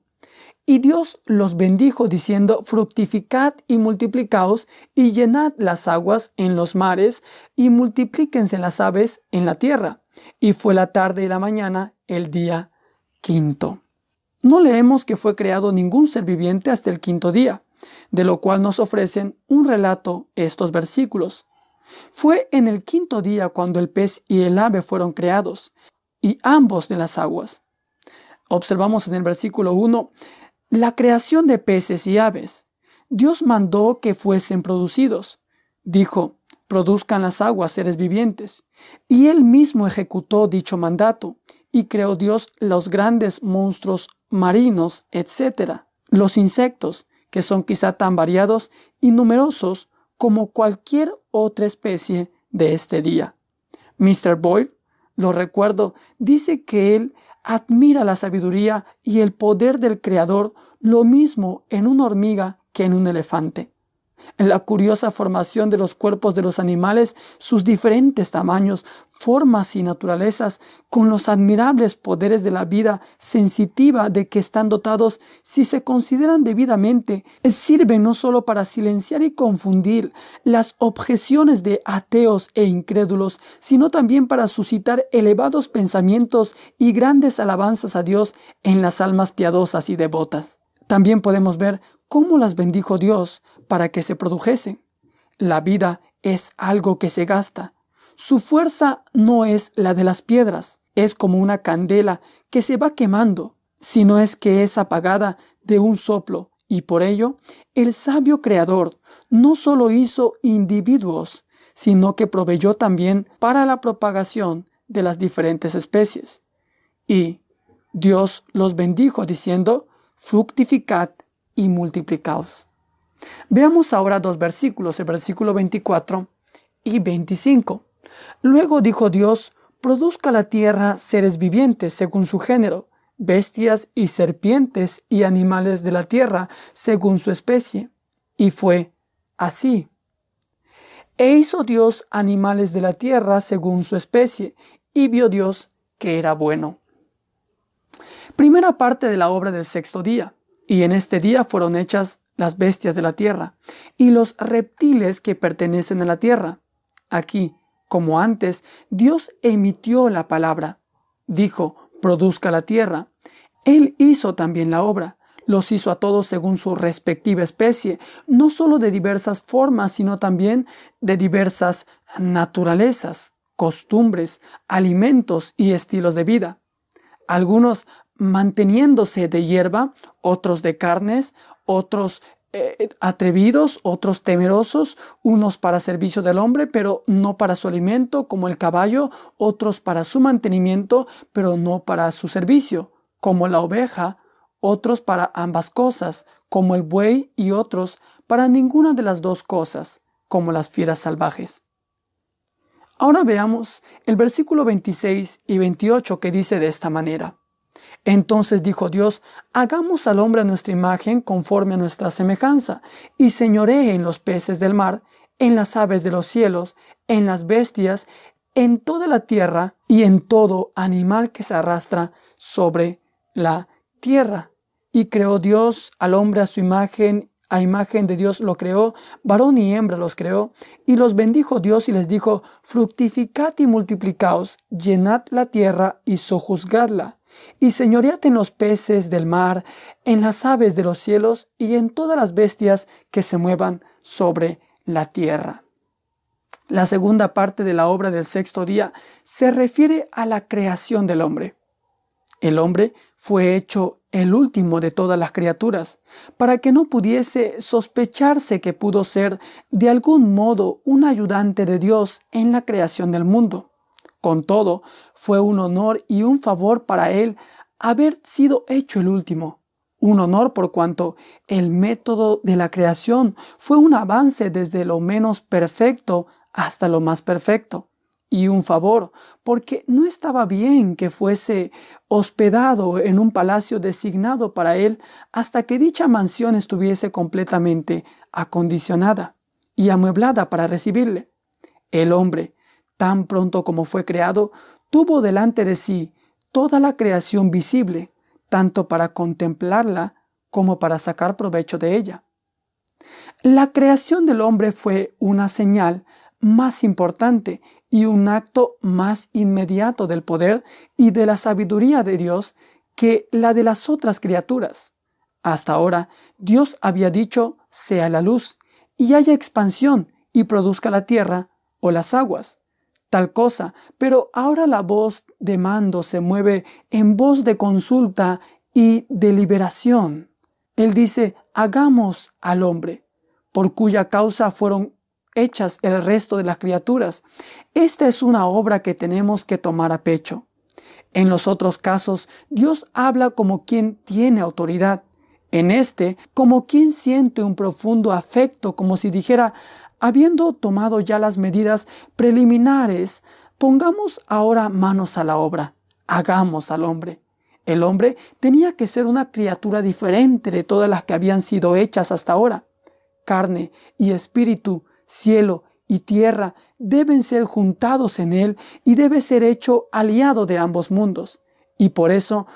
Speaker 1: Y Dios los bendijo diciendo, fructificad y multiplicaos y llenad las aguas en los mares y multiplíquense las aves en la tierra. Y fue la tarde y la mañana el día quinto. No leemos que fue creado ningún ser viviente hasta el quinto día, de lo cual nos ofrecen un relato estos versículos. Fue en el quinto día cuando el pez y el ave fueron creados, y ambos de las aguas. Observamos en el versículo 1 la creación de peces y aves. Dios mandó que fuesen producidos. Dijo, produzcan las aguas seres vivientes. Y él mismo ejecutó dicho mandato, y creó Dios los grandes monstruos marinos, etc. Los insectos, que son quizá tan variados y numerosos como cualquier otra especie de este día. Mr. Boyle, lo recuerdo, dice que él admira la sabiduría y el poder del Creador lo mismo en una hormiga que en un elefante en la curiosa formación de los cuerpos de los animales, sus diferentes tamaños, formas y naturalezas, con los admirables poderes de la vida sensitiva de que están dotados, si se consideran debidamente, sirven no solo para silenciar y confundir las objeciones de ateos e incrédulos, sino también para suscitar elevados pensamientos y grandes alabanzas a Dios en las almas piadosas y devotas. También podemos ver cómo las bendijo Dios para que se produjesen. La vida es algo que se gasta. Su fuerza no es la de las piedras, es como una candela que se va quemando, sino es que es apagada de un soplo, y por ello el sabio creador no solo hizo individuos, sino que proveyó también para la propagación de las diferentes especies. Y Dios los bendijo diciendo, fructificad y multiplicaos. Veamos ahora dos versículos, el versículo 24 y 25. Luego dijo Dios, produzca la tierra seres vivientes según su género, bestias y serpientes y animales de la tierra según su especie. Y fue así. E hizo Dios animales de la tierra según su especie, y vio Dios que era bueno. Primera parte de la obra del sexto día, y en este día fueron hechas las bestias de la tierra, y los reptiles que pertenecen a la tierra. Aquí, como antes, Dios emitió la palabra. Dijo, produzca la tierra. Él hizo también la obra. Los hizo a todos según su respectiva especie, no solo de diversas formas, sino también de diversas naturalezas, costumbres, alimentos y estilos de vida. Algunos manteniéndose de hierba, otros de carnes, otros eh, atrevidos, otros temerosos, unos para servicio del hombre, pero no para su alimento, como el caballo, otros para su mantenimiento, pero no para su servicio, como la oveja, otros para ambas cosas, como el buey, y otros para ninguna de las dos cosas, como las fieras salvajes. Ahora veamos el versículo 26 y 28 que dice de esta manera. Entonces dijo Dios, hagamos al hombre a nuestra imagen conforme a nuestra semejanza, y señoree en los peces del mar, en las aves de los cielos, en las bestias, en toda la tierra y en todo animal que se arrastra sobre la tierra. Y creó Dios al hombre a su imagen, a imagen de Dios lo creó, varón y hembra los creó, y los bendijo Dios y les dijo, fructificad y multiplicaos, llenad la tierra y sojuzgadla y señoread en los peces del mar, en las aves de los cielos y en todas las bestias que se muevan sobre la tierra. La segunda parte de la obra del sexto día se refiere a la creación del hombre. El hombre fue hecho el último de todas las criaturas, para que no pudiese sospecharse que pudo ser de algún modo un ayudante de Dios en la creación del mundo. Con todo, fue un honor y un favor para él haber sido hecho el último. Un honor por cuanto el método de la creación fue un avance desde lo menos perfecto hasta lo más perfecto. Y un favor, porque no estaba bien que fuese hospedado en un palacio designado para él hasta que dicha mansión estuviese completamente acondicionada y amueblada para recibirle. El hombre, tan pronto como fue creado, tuvo delante de sí toda la creación visible, tanto para contemplarla como para sacar provecho de ella. La creación del hombre fue una señal más importante y un acto más inmediato del poder y de la sabiduría de Dios que la de las otras criaturas. Hasta ahora, Dios había dicho, sea la luz, y haya expansión, y produzca la tierra o las aguas tal cosa, pero ahora la voz de mando se mueve en voz de consulta y deliberación. Él dice, hagamos al hombre, por cuya causa fueron hechas el resto de las criaturas. Esta es una obra que tenemos que tomar a pecho. En los otros casos, Dios habla como quien tiene autoridad. En este, como quien siente un profundo afecto, como si dijera, Habiendo tomado ya las medidas preliminares, pongamos ahora manos a la obra, hagamos al hombre. El hombre tenía que ser una criatura diferente de todas las que habían sido hechas hasta ahora. Carne y espíritu, cielo y tierra deben ser juntados en él y debe ser hecho aliado de ambos mundos. Y por eso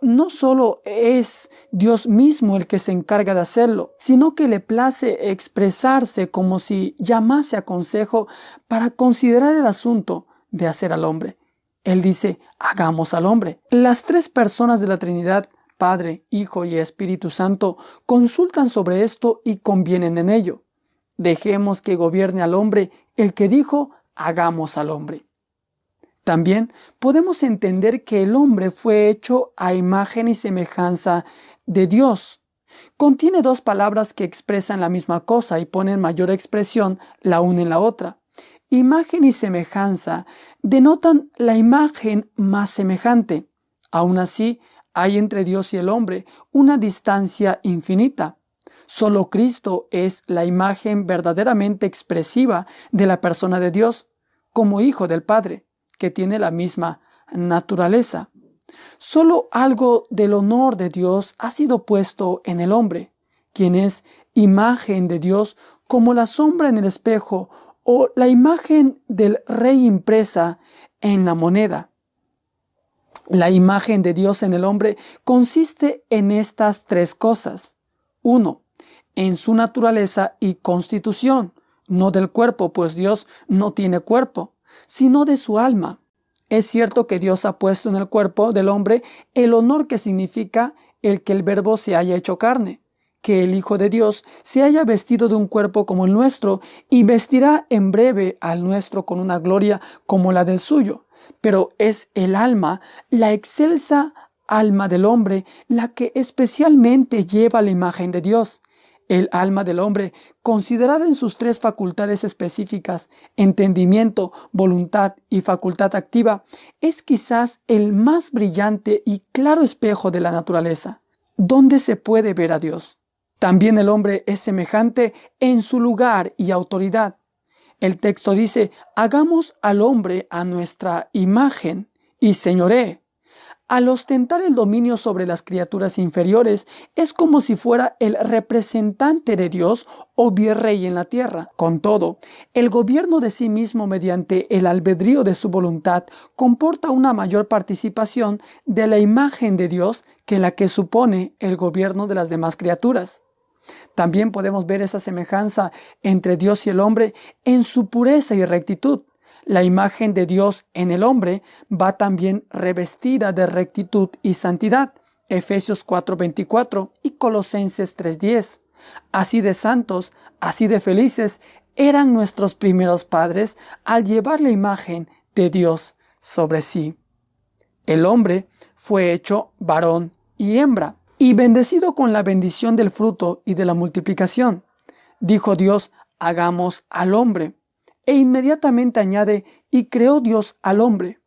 Speaker 1: no solo es Dios mismo el que se encarga de hacerlo, sino que le place expresarse como si llamase a consejo para considerar el asunto de hacer al hombre. Él dice, hagamos al hombre. Las tres personas de la Trinidad Padre, Hijo y Espíritu Santo consultan sobre esto y convienen en ello. Dejemos que gobierne al hombre el que dijo, hagamos al hombre. También podemos entender que el hombre fue hecho a imagen y semejanza de Dios. Contiene dos palabras que expresan la misma cosa y ponen mayor expresión la una en la otra. Imagen y semejanza denotan la imagen más semejante. Aún así, hay entre Dios y el hombre una distancia infinita. Solo Cristo es la imagen verdaderamente expresiva de la persona de Dios, como Hijo del Padre, que tiene la misma naturaleza. Solo algo del honor de Dios ha sido puesto en el hombre, quien es imagen de Dios como la sombra en el espejo o la imagen del rey impresa en la moneda. La imagen de Dios en el hombre consiste en estas tres cosas. Uno, en su naturaleza y constitución, no del cuerpo, pues Dios no tiene cuerpo, sino de su alma. Es cierto que Dios ha puesto en el cuerpo del hombre el honor que significa el que el verbo se haya hecho carne, que el Hijo de Dios se haya vestido de un cuerpo como el nuestro y vestirá en breve al nuestro con una gloria como la del suyo. Pero es el alma, la excelsa alma del hombre, la que especialmente lleva la imagen de Dios. El alma del hombre, considerada en sus tres facultades específicas, entendimiento, voluntad y facultad activa, es quizás el más brillante y claro espejo de la naturaleza, donde se puede ver a Dios. También el hombre es semejante en su lugar y autoridad. El texto dice, hagamos al hombre a nuestra imagen y señoré al ostentar el dominio sobre las criaturas inferiores, es como si fuera el representante de Dios o virrey en la tierra. Con todo, el gobierno de sí mismo mediante el albedrío de su voluntad comporta una mayor participación de la imagen de Dios que la que supone el gobierno de las demás criaturas. También podemos ver esa semejanza entre Dios y el hombre en su pureza y rectitud. La imagen de Dios en el hombre va también revestida de rectitud y santidad. Efesios 4:24 y Colosenses 3:10. Así de santos, así de felices eran nuestros primeros padres al llevar la imagen de Dios sobre sí. El hombre fue hecho varón y hembra, y bendecido con la bendición del fruto y de la multiplicación. Dijo Dios, hagamos al hombre e inmediatamente añade, y creó Dios al hombre.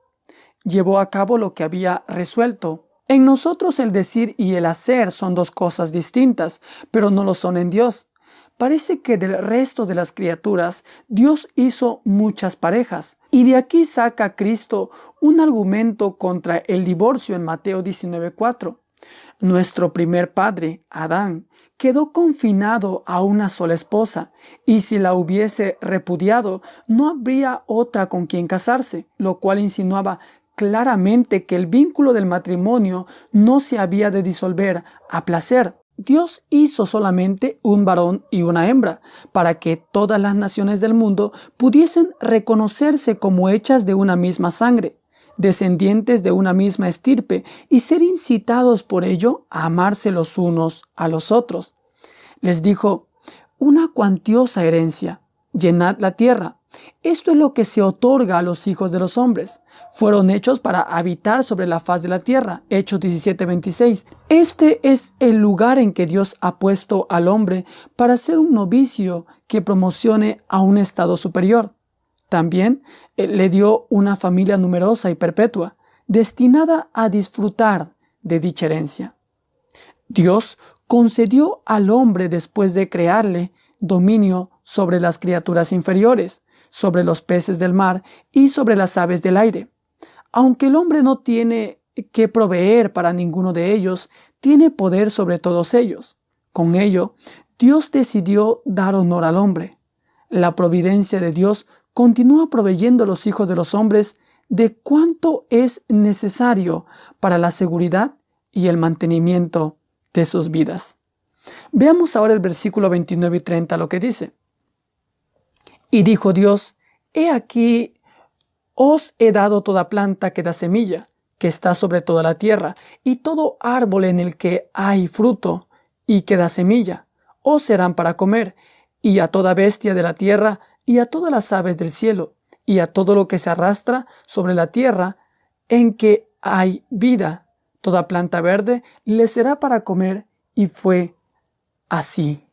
Speaker 1: Llevó a cabo lo que había resuelto. En nosotros el decir y el hacer son dos cosas distintas, pero no lo son en Dios. Parece que del resto de las criaturas Dios hizo muchas parejas, y de aquí saca Cristo un argumento contra el divorcio en Mateo 19.4. Nuestro primer padre, Adán, quedó confinado a una sola esposa, y si la hubiese repudiado, no habría otra con quien casarse, lo cual insinuaba claramente que el vínculo del matrimonio no se había de disolver a placer. Dios hizo solamente un varón y una hembra, para que todas las naciones del mundo pudiesen reconocerse como hechas de una misma sangre descendientes de una misma estirpe, y ser incitados por ello a amarse los unos a los otros. Les dijo, una cuantiosa herencia, llenad la tierra. Esto es lo que se otorga a los hijos de los hombres. Fueron hechos para habitar sobre la faz de la tierra. Hechos 17:26. Este es el lugar en que Dios ha puesto al hombre para ser un novicio que promocione a un estado superior. También eh, le dio una familia numerosa y perpetua, destinada a disfrutar de dicha herencia. Dios concedió al hombre después de crearle dominio sobre las criaturas inferiores, sobre los peces del mar y sobre las aves del aire. Aunque el hombre no tiene que proveer para ninguno de ellos, tiene poder sobre todos ellos. Con ello, Dios decidió dar honor al hombre. La providencia de Dios continúa proveyendo a los hijos de los hombres de cuánto es necesario para la seguridad y el mantenimiento de sus vidas. Veamos ahora el versículo 29 y 30 lo que dice. Y dijo Dios, He aquí, os he dado toda planta que da semilla, que está sobre toda la tierra, y todo árbol en el que hay fruto y que da semilla, os serán para comer, y a toda bestia de la tierra, y a todas las aves del cielo, y a todo lo que se arrastra sobre la tierra, en que hay vida, toda planta verde, le será para comer, y fue así.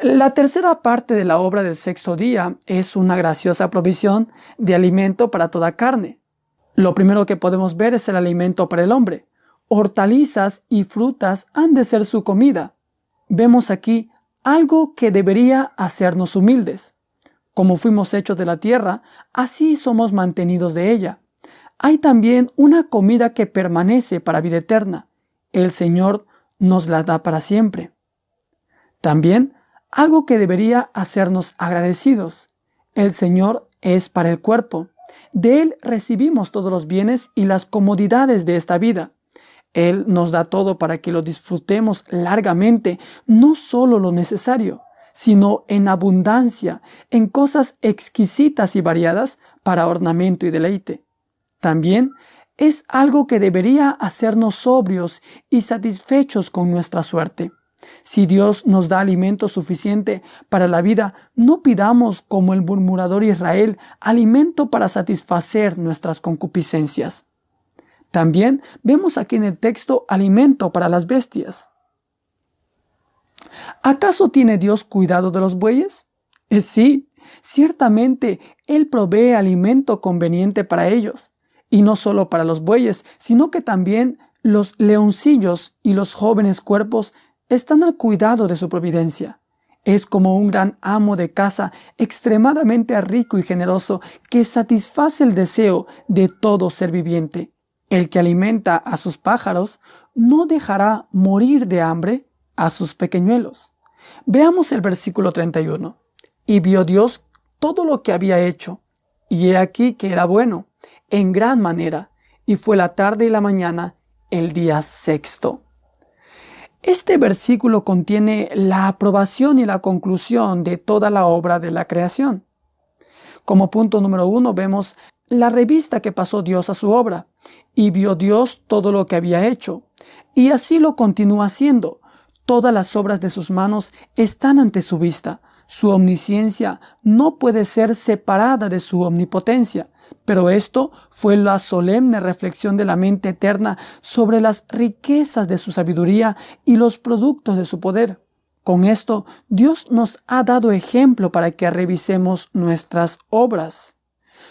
Speaker 1: La tercera parte de la obra del sexto día es una graciosa provisión de alimento para toda carne. Lo primero que podemos ver es el alimento para el hombre. Hortalizas y frutas han de ser su comida. Vemos aquí algo que debería hacernos humildes. Como fuimos hechos de la tierra, así somos mantenidos de ella. Hay también una comida que permanece para vida eterna. El Señor nos la da para siempre. También algo que debería hacernos agradecidos. El Señor es para el cuerpo. De Él recibimos todos los bienes y las comodidades de esta vida. Él nos da todo para que lo disfrutemos largamente, no solo lo necesario, sino en abundancia, en cosas exquisitas y variadas para ornamento y deleite. También es algo que debería hacernos sobrios y satisfechos con nuestra suerte. Si Dios nos da alimento suficiente para la vida, no pidamos como el murmurador Israel alimento para satisfacer nuestras concupiscencias. También vemos aquí en el texto alimento para las bestias. ¿Acaso tiene Dios cuidado de los bueyes? Eh, sí, ciertamente Él provee alimento conveniente para ellos, y no solo para los bueyes, sino que también los leoncillos y los jóvenes cuerpos están al cuidado de su providencia. Es como un gran amo de casa extremadamente rico y generoso que satisface el deseo de todo ser viviente. El que alimenta a sus pájaros no dejará morir de hambre a sus pequeñuelos. Veamos el versículo 31. Y vio Dios todo lo que había hecho, y he aquí que era bueno, en gran manera, y fue la tarde y la mañana el día sexto. Este versículo contiene la aprobación y la conclusión de toda la obra de la creación. Como punto número uno vemos la revista que pasó Dios a su obra, y vio Dios todo lo que había hecho, y así lo continúa haciendo. Todas las obras de sus manos están ante su vista. Su omnisciencia no puede ser separada de su omnipotencia. Pero esto fue la solemne reflexión de la mente eterna sobre las riquezas de su sabiduría y los productos de su poder. Con esto, Dios nos ha dado ejemplo para que revisemos nuestras obras.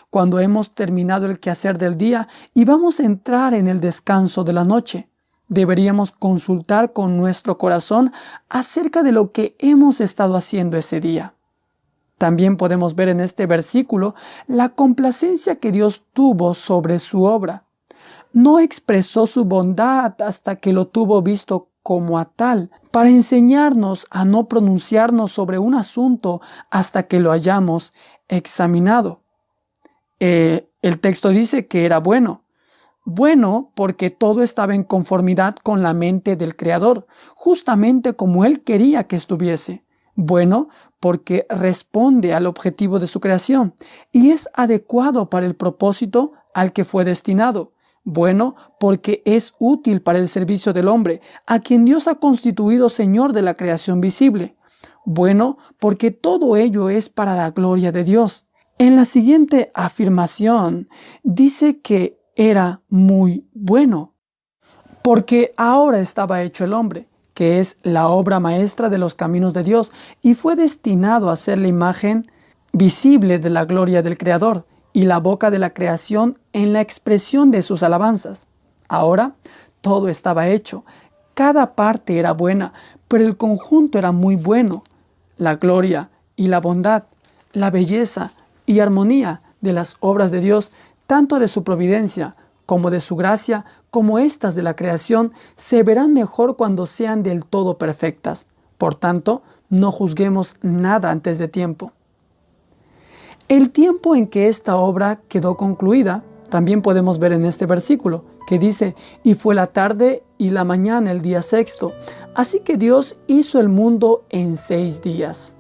Speaker 1: Cuando hemos terminado el quehacer del día y vamos a entrar en el descanso de la noche, deberíamos consultar con nuestro corazón acerca de lo que hemos estado haciendo ese día. También podemos ver en este versículo la complacencia que Dios tuvo sobre su obra. No expresó su bondad hasta que lo tuvo visto como a tal, para enseñarnos a no pronunciarnos sobre un asunto hasta que lo hayamos examinado. Eh, el texto dice que era bueno. Bueno porque todo estaba en conformidad con la mente del Creador, justamente como Él quería que estuviese. Bueno porque responde al objetivo de su creación y es adecuado para el propósito al que fue destinado. Bueno, porque es útil para el servicio del hombre, a quien Dios ha constituido Señor de la creación visible. Bueno, porque todo ello es para la gloria de Dios. En la siguiente afirmación dice que era muy bueno, porque ahora estaba hecho el hombre que es la obra maestra de los caminos de Dios, y fue destinado a ser la imagen visible de la gloria del Creador y la boca de la creación en la expresión de sus alabanzas. Ahora todo estaba hecho, cada parte era buena, pero el conjunto era muy bueno. La gloria y la bondad, la belleza y armonía de las obras de Dios, tanto de su providencia como de su gracia, como estas de la creación, se verán mejor cuando sean del todo perfectas. Por tanto, no juzguemos nada antes de tiempo. El tiempo en que esta obra quedó concluida, también podemos ver en este versículo, que dice, y fue la tarde y la mañana el día sexto. Así que Dios hizo el mundo en seis días.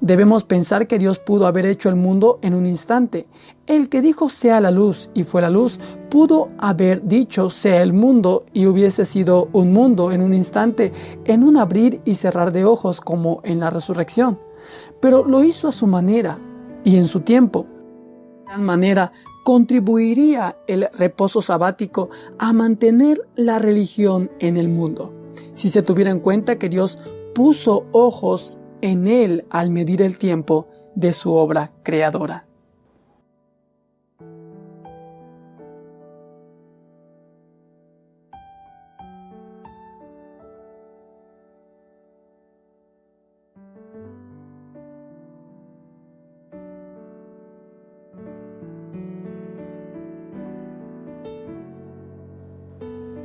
Speaker 1: Debemos pensar que Dios pudo haber hecho el mundo en un instante. El que dijo sea la luz y fue la luz, pudo haber dicho sea el mundo y hubiese sido un mundo en un instante, en un abrir y cerrar de ojos como en la resurrección. Pero lo hizo a su manera y en su tiempo. De tal manera contribuiría el reposo sabático a mantener la religión en el mundo. Si se tuviera en cuenta que Dios puso ojos en él al medir el tiempo de su obra creadora.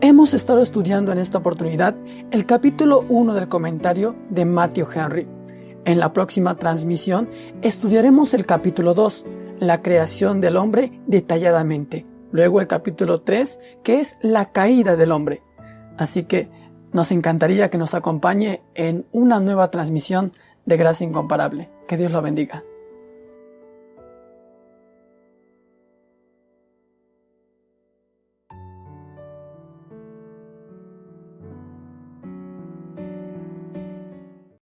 Speaker 1: Hemos estado estudiando en esta oportunidad el capítulo 1 del comentario de Matthew Henry. En la próxima transmisión estudiaremos el capítulo 2, la creación del hombre detalladamente. Luego el capítulo 3, que es la caída del hombre. Así que nos encantaría que nos acompañe en una nueva transmisión de Gracia Incomparable. Que Dios lo bendiga.